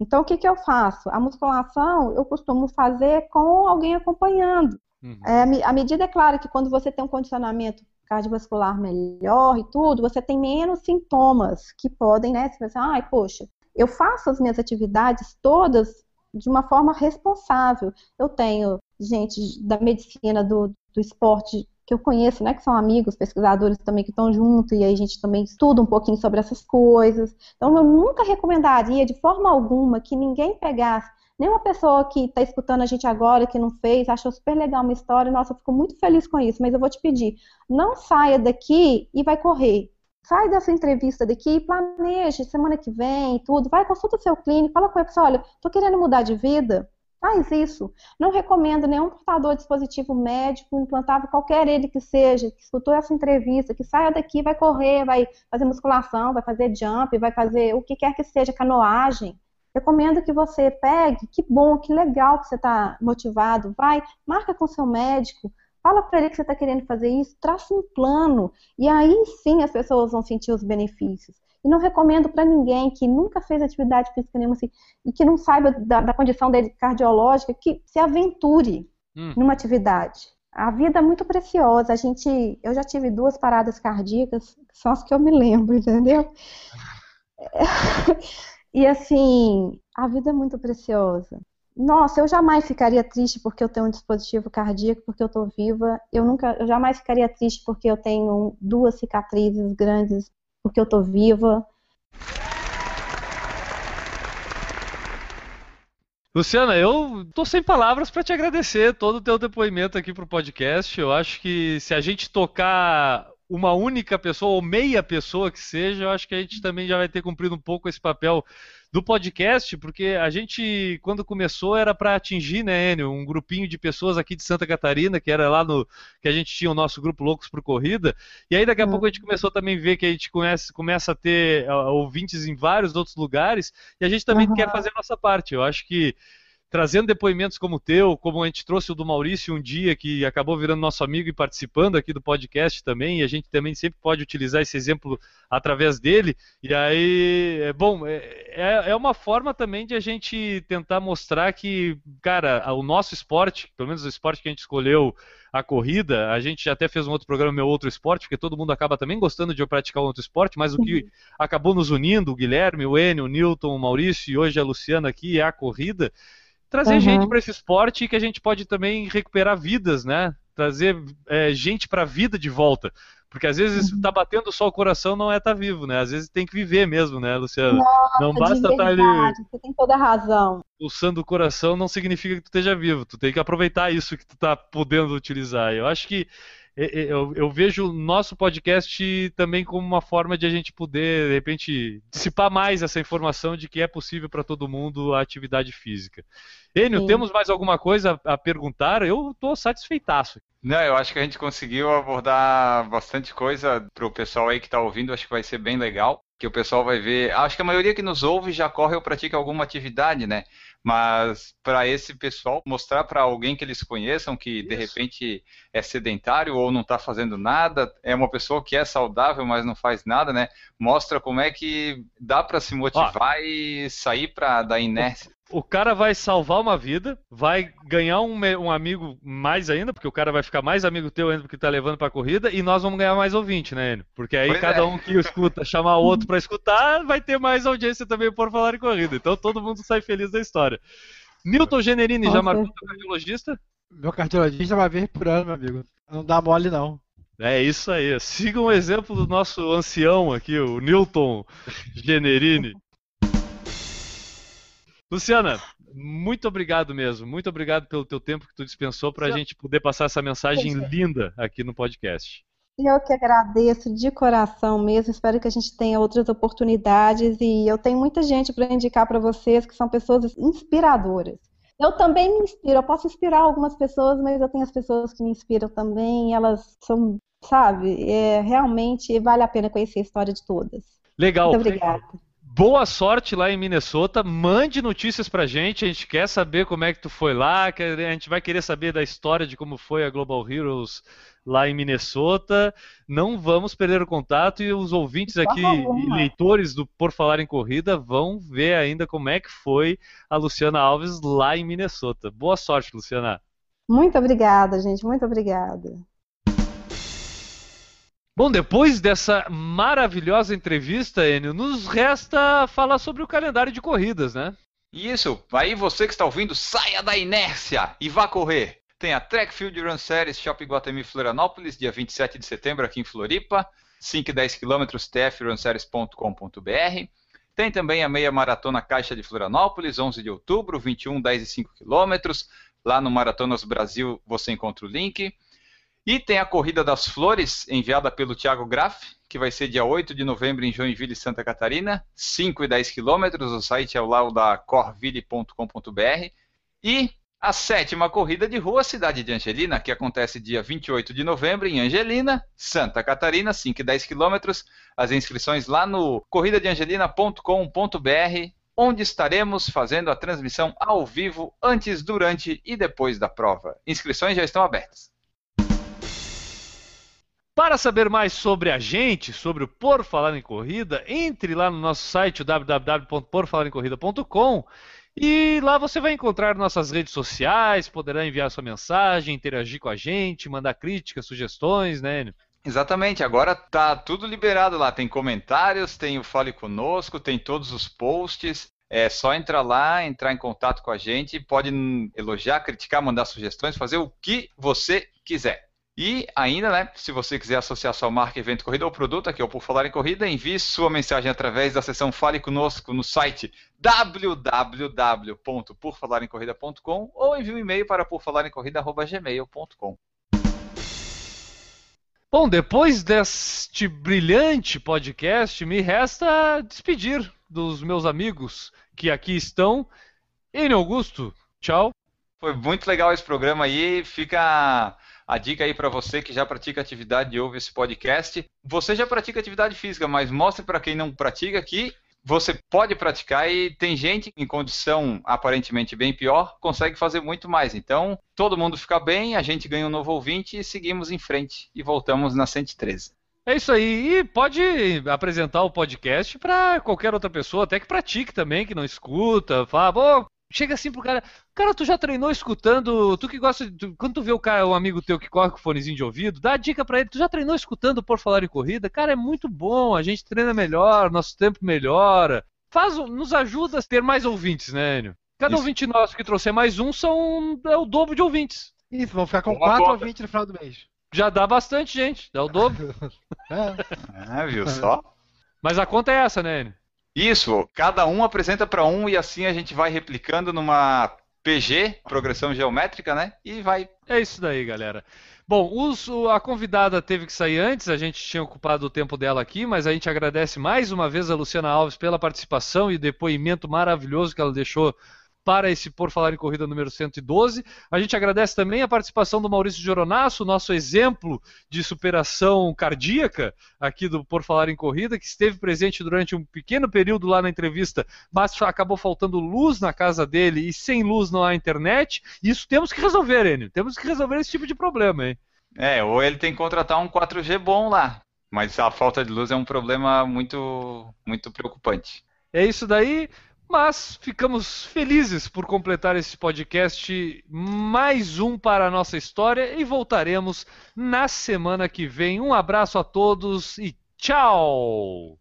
Então, o que, que eu faço? A musculação eu costumo fazer com alguém acompanhando. Uhum. É, a medida é clara que quando você tem um condicionamento cardiovascular melhor e tudo, você tem menos sintomas que podem, né? Você pensa, ai, poxa, eu faço as minhas atividades todas de uma forma responsável. Eu tenho gente da medicina, do, do esporte que eu conheço, né, que são amigos, pesquisadores também que estão junto, e aí a gente também estuda um pouquinho sobre essas coisas. Então, eu nunca recomendaria, de forma alguma, que ninguém pegasse Nenhuma pessoa que está escutando a gente agora, que não fez, achou super legal uma história, nossa, eu fico muito feliz com isso, mas eu vou te pedir, não saia daqui e vai correr. Sai dessa entrevista daqui, planeje semana que vem, tudo, vai, consulta seu clínico, fala com ele, olha, tô querendo mudar de vida, faz isso. Não recomendo nenhum portador de dispositivo médico, implantável, qualquer ele que seja, que escutou essa entrevista, que saia daqui, vai correr, vai fazer musculação, vai fazer jump, vai fazer o que quer que seja, canoagem. Recomendo que você pegue, que bom, que legal que você está motivado, vai, marca com seu médico, fala para ele que você está querendo fazer isso, traça um plano, e aí sim as pessoas vão sentir os benefícios. E não recomendo para ninguém que nunca fez atividade física nenhuma assim, e que não saiba da, da condição dele cardiológica, que se aventure hum. numa atividade. A vida é muito preciosa. A gente, eu já tive duas paradas cardíacas, são as que eu me lembro, entendeu? E assim, a vida é muito preciosa. Nossa, eu jamais ficaria triste porque eu tenho um dispositivo cardíaco, porque eu estou viva. Eu nunca, eu jamais ficaria triste porque eu tenho duas cicatrizes grandes, porque eu estou viva. Luciana, eu tô sem palavras para te agradecer todo o teu depoimento aqui pro podcast. Eu acho que se a gente tocar uma única pessoa ou meia pessoa que seja, eu acho que a gente também já vai ter cumprido um pouco esse papel do podcast, porque a gente, quando começou, era para atingir, né, Enio, um grupinho de pessoas aqui de Santa Catarina, que era lá no. que a gente tinha o nosso grupo Loucos por Corrida, e aí daqui a uhum. pouco a gente começou também a ver que a gente conhece, começa a ter ouvintes em vários outros lugares, e a gente também uhum. quer fazer a nossa parte. Eu acho que trazendo depoimentos como o teu, como a gente trouxe o do Maurício um dia, que acabou virando nosso amigo e participando aqui do podcast também, e a gente também sempre pode utilizar esse exemplo através dele. E aí, é bom, é, é, é uma forma também de a gente tentar mostrar que, cara, o nosso esporte, pelo menos o esporte que a gente escolheu, a corrida, a gente até fez um outro programa, meu outro esporte, porque todo mundo acaba também gostando de praticar um outro esporte, mas o que acabou nos unindo, o Guilherme, o Enio, o Newton, o Maurício e hoje a Luciana aqui, é a corrida trazer uhum. gente para esse esporte que a gente pode também recuperar vidas, né? Trazer é, gente para a vida de volta. Porque às vezes uhum. tá batendo só o coração não é estar tá vivo, né? Às vezes tem que viver mesmo, né, Luciano? Nossa, não basta estar tá ali. Você tem toda a razão. Pulsando o coração não significa que tu esteja vivo. Tu tem que aproveitar isso que tu tá podendo utilizar. Eu acho que eu, eu, vejo o nosso podcast também como uma forma de a gente poder, de repente, dissipar mais essa informação de que é possível para todo mundo a atividade física. Enio, Sim. temos mais alguma coisa a perguntar? Eu estou satisfeitaço. Não, eu acho que a gente conseguiu abordar bastante coisa para o pessoal aí que está ouvindo, acho que vai ser bem legal que o pessoal vai ver. Acho que a maioria que nos ouve já corre ou pratica alguma atividade, né? Mas para esse pessoal mostrar para alguém que eles conheçam que de repente é sedentário ou não está fazendo nada, é uma pessoa que é saudável, mas não faz nada, né? Mostra como é que dá para se motivar Ó, e sair para da inércia o cara vai salvar uma vida, vai ganhar um, um, amigo mais ainda, porque o cara vai ficar mais amigo teu ainda porque tá levando pra corrida, e nós vamos ganhar mais ouvinte, né, Enio? Porque aí pois cada é. um que escuta chamar o outro para escutar, vai ter mais audiência também por falar em corrida. Então todo mundo sai feliz da história. Newton Generini, Nossa. já marcou o cardiologista? Meu cardiologista vai ver por ano, meu amigo. Não dá mole, não. É isso aí. Siga o exemplo do nosso ancião aqui, o Newton Generini. Luciana, muito obrigado mesmo. Muito obrigado pelo teu tempo que tu dispensou para a gente poder passar essa mensagem linda aqui no podcast. Eu que agradeço de coração mesmo. Espero que a gente tenha outras oportunidades e eu tenho muita gente para indicar para vocês que são pessoas inspiradoras. Eu também me inspiro. Eu posso inspirar algumas pessoas, mas eu tenho as pessoas que me inspiram também. elas são, sabe, é, realmente vale a pena conhecer a história de todas. Legal. Muito obrigada boa sorte lá em Minnesota. Mande notícias pra gente. A gente quer saber como é que tu foi lá. A gente vai querer saber da história de como foi a Global Heroes lá em Minnesota. Não vamos perder o contato e os ouvintes aqui leitores do Por Falar em Corrida vão ver ainda como é que foi a Luciana Alves lá em Minnesota. Boa sorte, Luciana. Muito obrigada, gente. Muito obrigada. Bom, depois dessa maravilhosa entrevista, Enio, nos resta falar sobre o calendário de corridas, né? Isso, aí você que está ouvindo, saia da inércia e vá correr. Tem a Track Field Run Series Shopping Guatemi Florianópolis, dia 27 de setembro aqui em Floripa, 5 e 10 km tfrunseries.com.br. Tem também a meia maratona Caixa de Florianópolis, 11 de outubro, 21, 10 e 5 km. Lá no Maratonas Brasil você encontra o link. E tem a Corrida das Flores, enviada pelo Thiago Graff, que vai ser dia 8 de novembro em Joinville, Santa Catarina, 5 e 10 quilômetros, o site é o lá da corville.com.br. E a sétima corrida de rua, cidade de Angelina, que acontece dia 28 de novembro em Angelina, Santa Catarina, 5 e 10 quilômetros. As inscrições lá no corridadeangelina.com.br, onde estaremos fazendo a transmissão ao vivo antes, durante e depois da prova. Inscrições já estão abertas. Para saber mais sobre a gente, sobre o Por Falar em Corrida, entre lá no nosso site www.porfalarencorrida.com e lá você vai encontrar nossas redes sociais, poderá enviar sua mensagem, interagir com a gente, mandar críticas, sugestões, né? Exatamente, agora tá tudo liberado lá. Tem comentários, tem o Fale Conosco, tem todos os posts. É só entrar lá, entrar em contato com a gente. Pode elogiar, criticar, mandar sugestões, fazer o que você quiser. E ainda, né, se você quiser associar sua marca, evento, corrida ou produto, aqui é o Por Falar em Corrida, envie sua mensagem através da seção Fale Conosco no site www.porfalaremcorrida.com ou envie um e-mail para porfalaremcorrida.gmail.com. Bom, depois deste brilhante podcast, me resta despedir dos meus amigos que aqui estão. Enio Augusto, tchau. Foi muito legal esse programa aí. Fica a dica aí para você que já pratica atividade e ouve esse podcast. Você já pratica atividade física, mas mostre para quem não pratica que você pode praticar e tem gente em condição aparentemente bem pior, consegue fazer muito mais. Então, todo mundo fica bem, a gente ganha um novo ouvinte e seguimos em frente e voltamos na 113. É isso aí. E pode apresentar o podcast para qualquer outra pessoa, até que pratique também, que não escuta. Fala, pô, chega assim pro cara. Cara, tu já treinou escutando. Tu que gosta. Tu, quando tu vê o cara, um amigo teu que corre com fonezinho de ouvido, dá a dica para ele. Tu já treinou escutando por falar em corrida? Cara, é muito bom. A gente treina melhor, nosso tempo melhora. Faz, nos ajuda a ter mais ouvintes, né, Enio? Cada Isso. ouvinte nosso que trouxer mais um são é o dobro de ouvintes. Isso, vão ficar com Uma quatro ouvintes no final do mês. Já dá bastante gente, dá o dobro. é. é, viu só? Mas a conta é essa, né, Enio? Isso, cada um apresenta para um e assim a gente vai replicando numa PG, progressão geométrica, né? E vai. É isso daí, galera. Bom, os, a convidada teve que sair antes, a gente tinha ocupado o tempo dela aqui, mas a gente agradece mais uma vez a Luciana Alves pela participação e depoimento maravilhoso que ela deixou para esse Por Falar em Corrida número 112. A gente agradece também a participação do Maurício Joronasso, nosso exemplo de superação cardíaca aqui do Por Falar em Corrida, que esteve presente durante um pequeno período lá na entrevista, mas acabou faltando luz na casa dele e sem luz não há internet. Isso temos que resolver, Enio. Temos que resolver esse tipo de problema, hein? É, ou ele tem que contratar um 4G bom lá. Mas a falta de luz é um problema muito, muito preocupante. É isso daí. Mas ficamos felizes por completar esse podcast, mais um para a nossa história, e voltaremos na semana que vem. Um abraço a todos e tchau!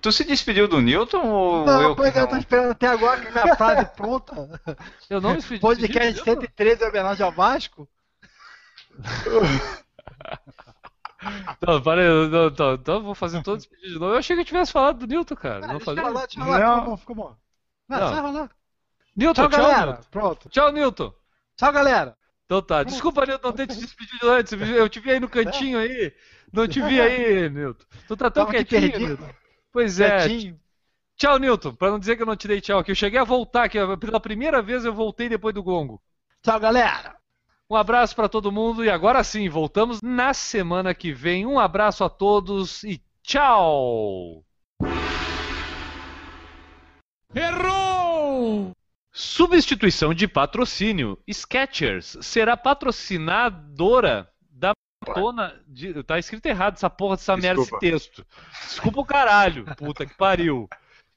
Tu se despediu do Newton ou não, eu? Pois é, eu tô esperando até agora que minha frase pronta. Eu não me despedi. Podcast 113 homenagem ao Vasco. Não, parei, não, não, então vou fazer todo esse pedido de novo. Eu achei que eu tivesse falado do Newton, cara. Ah, não falei. Falar, deixa falar, não. ficou bom, ficou bom. Não, não. Newton, tchau, tchau, galera. Newton. Pronto. Tchau, Newton. Tchau, galera. Então tá. Desculpa, Newton, não ter te despedido antes. Eu te vi aí no cantinho aí. Não te vi aí, Newton. Tu tá tão Tava quietinho, Newton. Pois é. Quietinho. Tchau, Newton. Pra não dizer que eu não te dei tchau, que eu cheguei a voltar, que pela primeira vez eu voltei depois do gongo. Tchau, galera. Um abraço para todo mundo e agora sim, voltamos na semana que vem. Um abraço a todos e tchau! Errou! Substituição de patrocínio. Sketchers será patrocinadora da maratona de... Tá escrito errado essa porra dessa merda, esse texto. Desculpa o caralho, puta que pariu.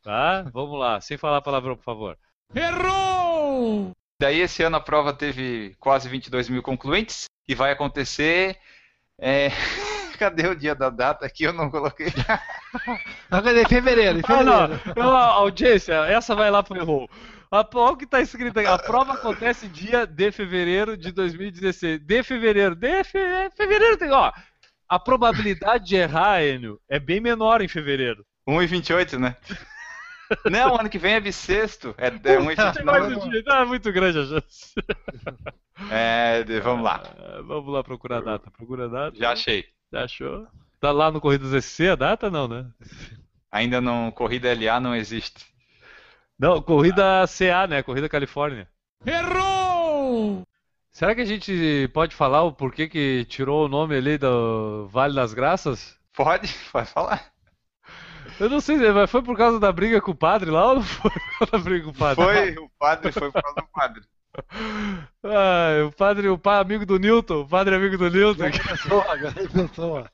Tá? Vamos lá, sem falar palavrão, por favor. Errou! Daí esse ano a prova teve quase 22 mil concluintes e vai acontecer. É... Cadê o dia da data aqui? Eu não coloquei. não, cadê? Fevereiro, em fevereiro. Ah, não. a audiência, essa vai lá pro erro. Olha o que está escrito aqui. A prova acontece dia de fevereiro de 2016. De fevereiro. De fe... fevereiro tem. Ó, a probabilidade de errar, Enio, é bem menor em fevereiro. 1,28, né? Não, ano que vem é bissexto. É, é um Tá muito grande a chance. É, vamos lá. É, vamos lá procurar a data. Procura a data. Já achei. Já achou? Tá lá no Corridas SC a data não, né? Ainda não. Corrida LA não existe. Não, corrida CA, né? Corrida Califórnia. Errou! Será que a gente pode falar o porquê que tirou o nome ali do Vale das Graças? Pode, pode falar. Eu não sei, mas foi por causa da briga com o padre lá ou não foi por causa da briga com o padre? Foi, o padre foi por causa do padre. Ah, o padre, o pai amigo do Newton, o padre amigo do Newton. Grande pessoa, grande pessoa.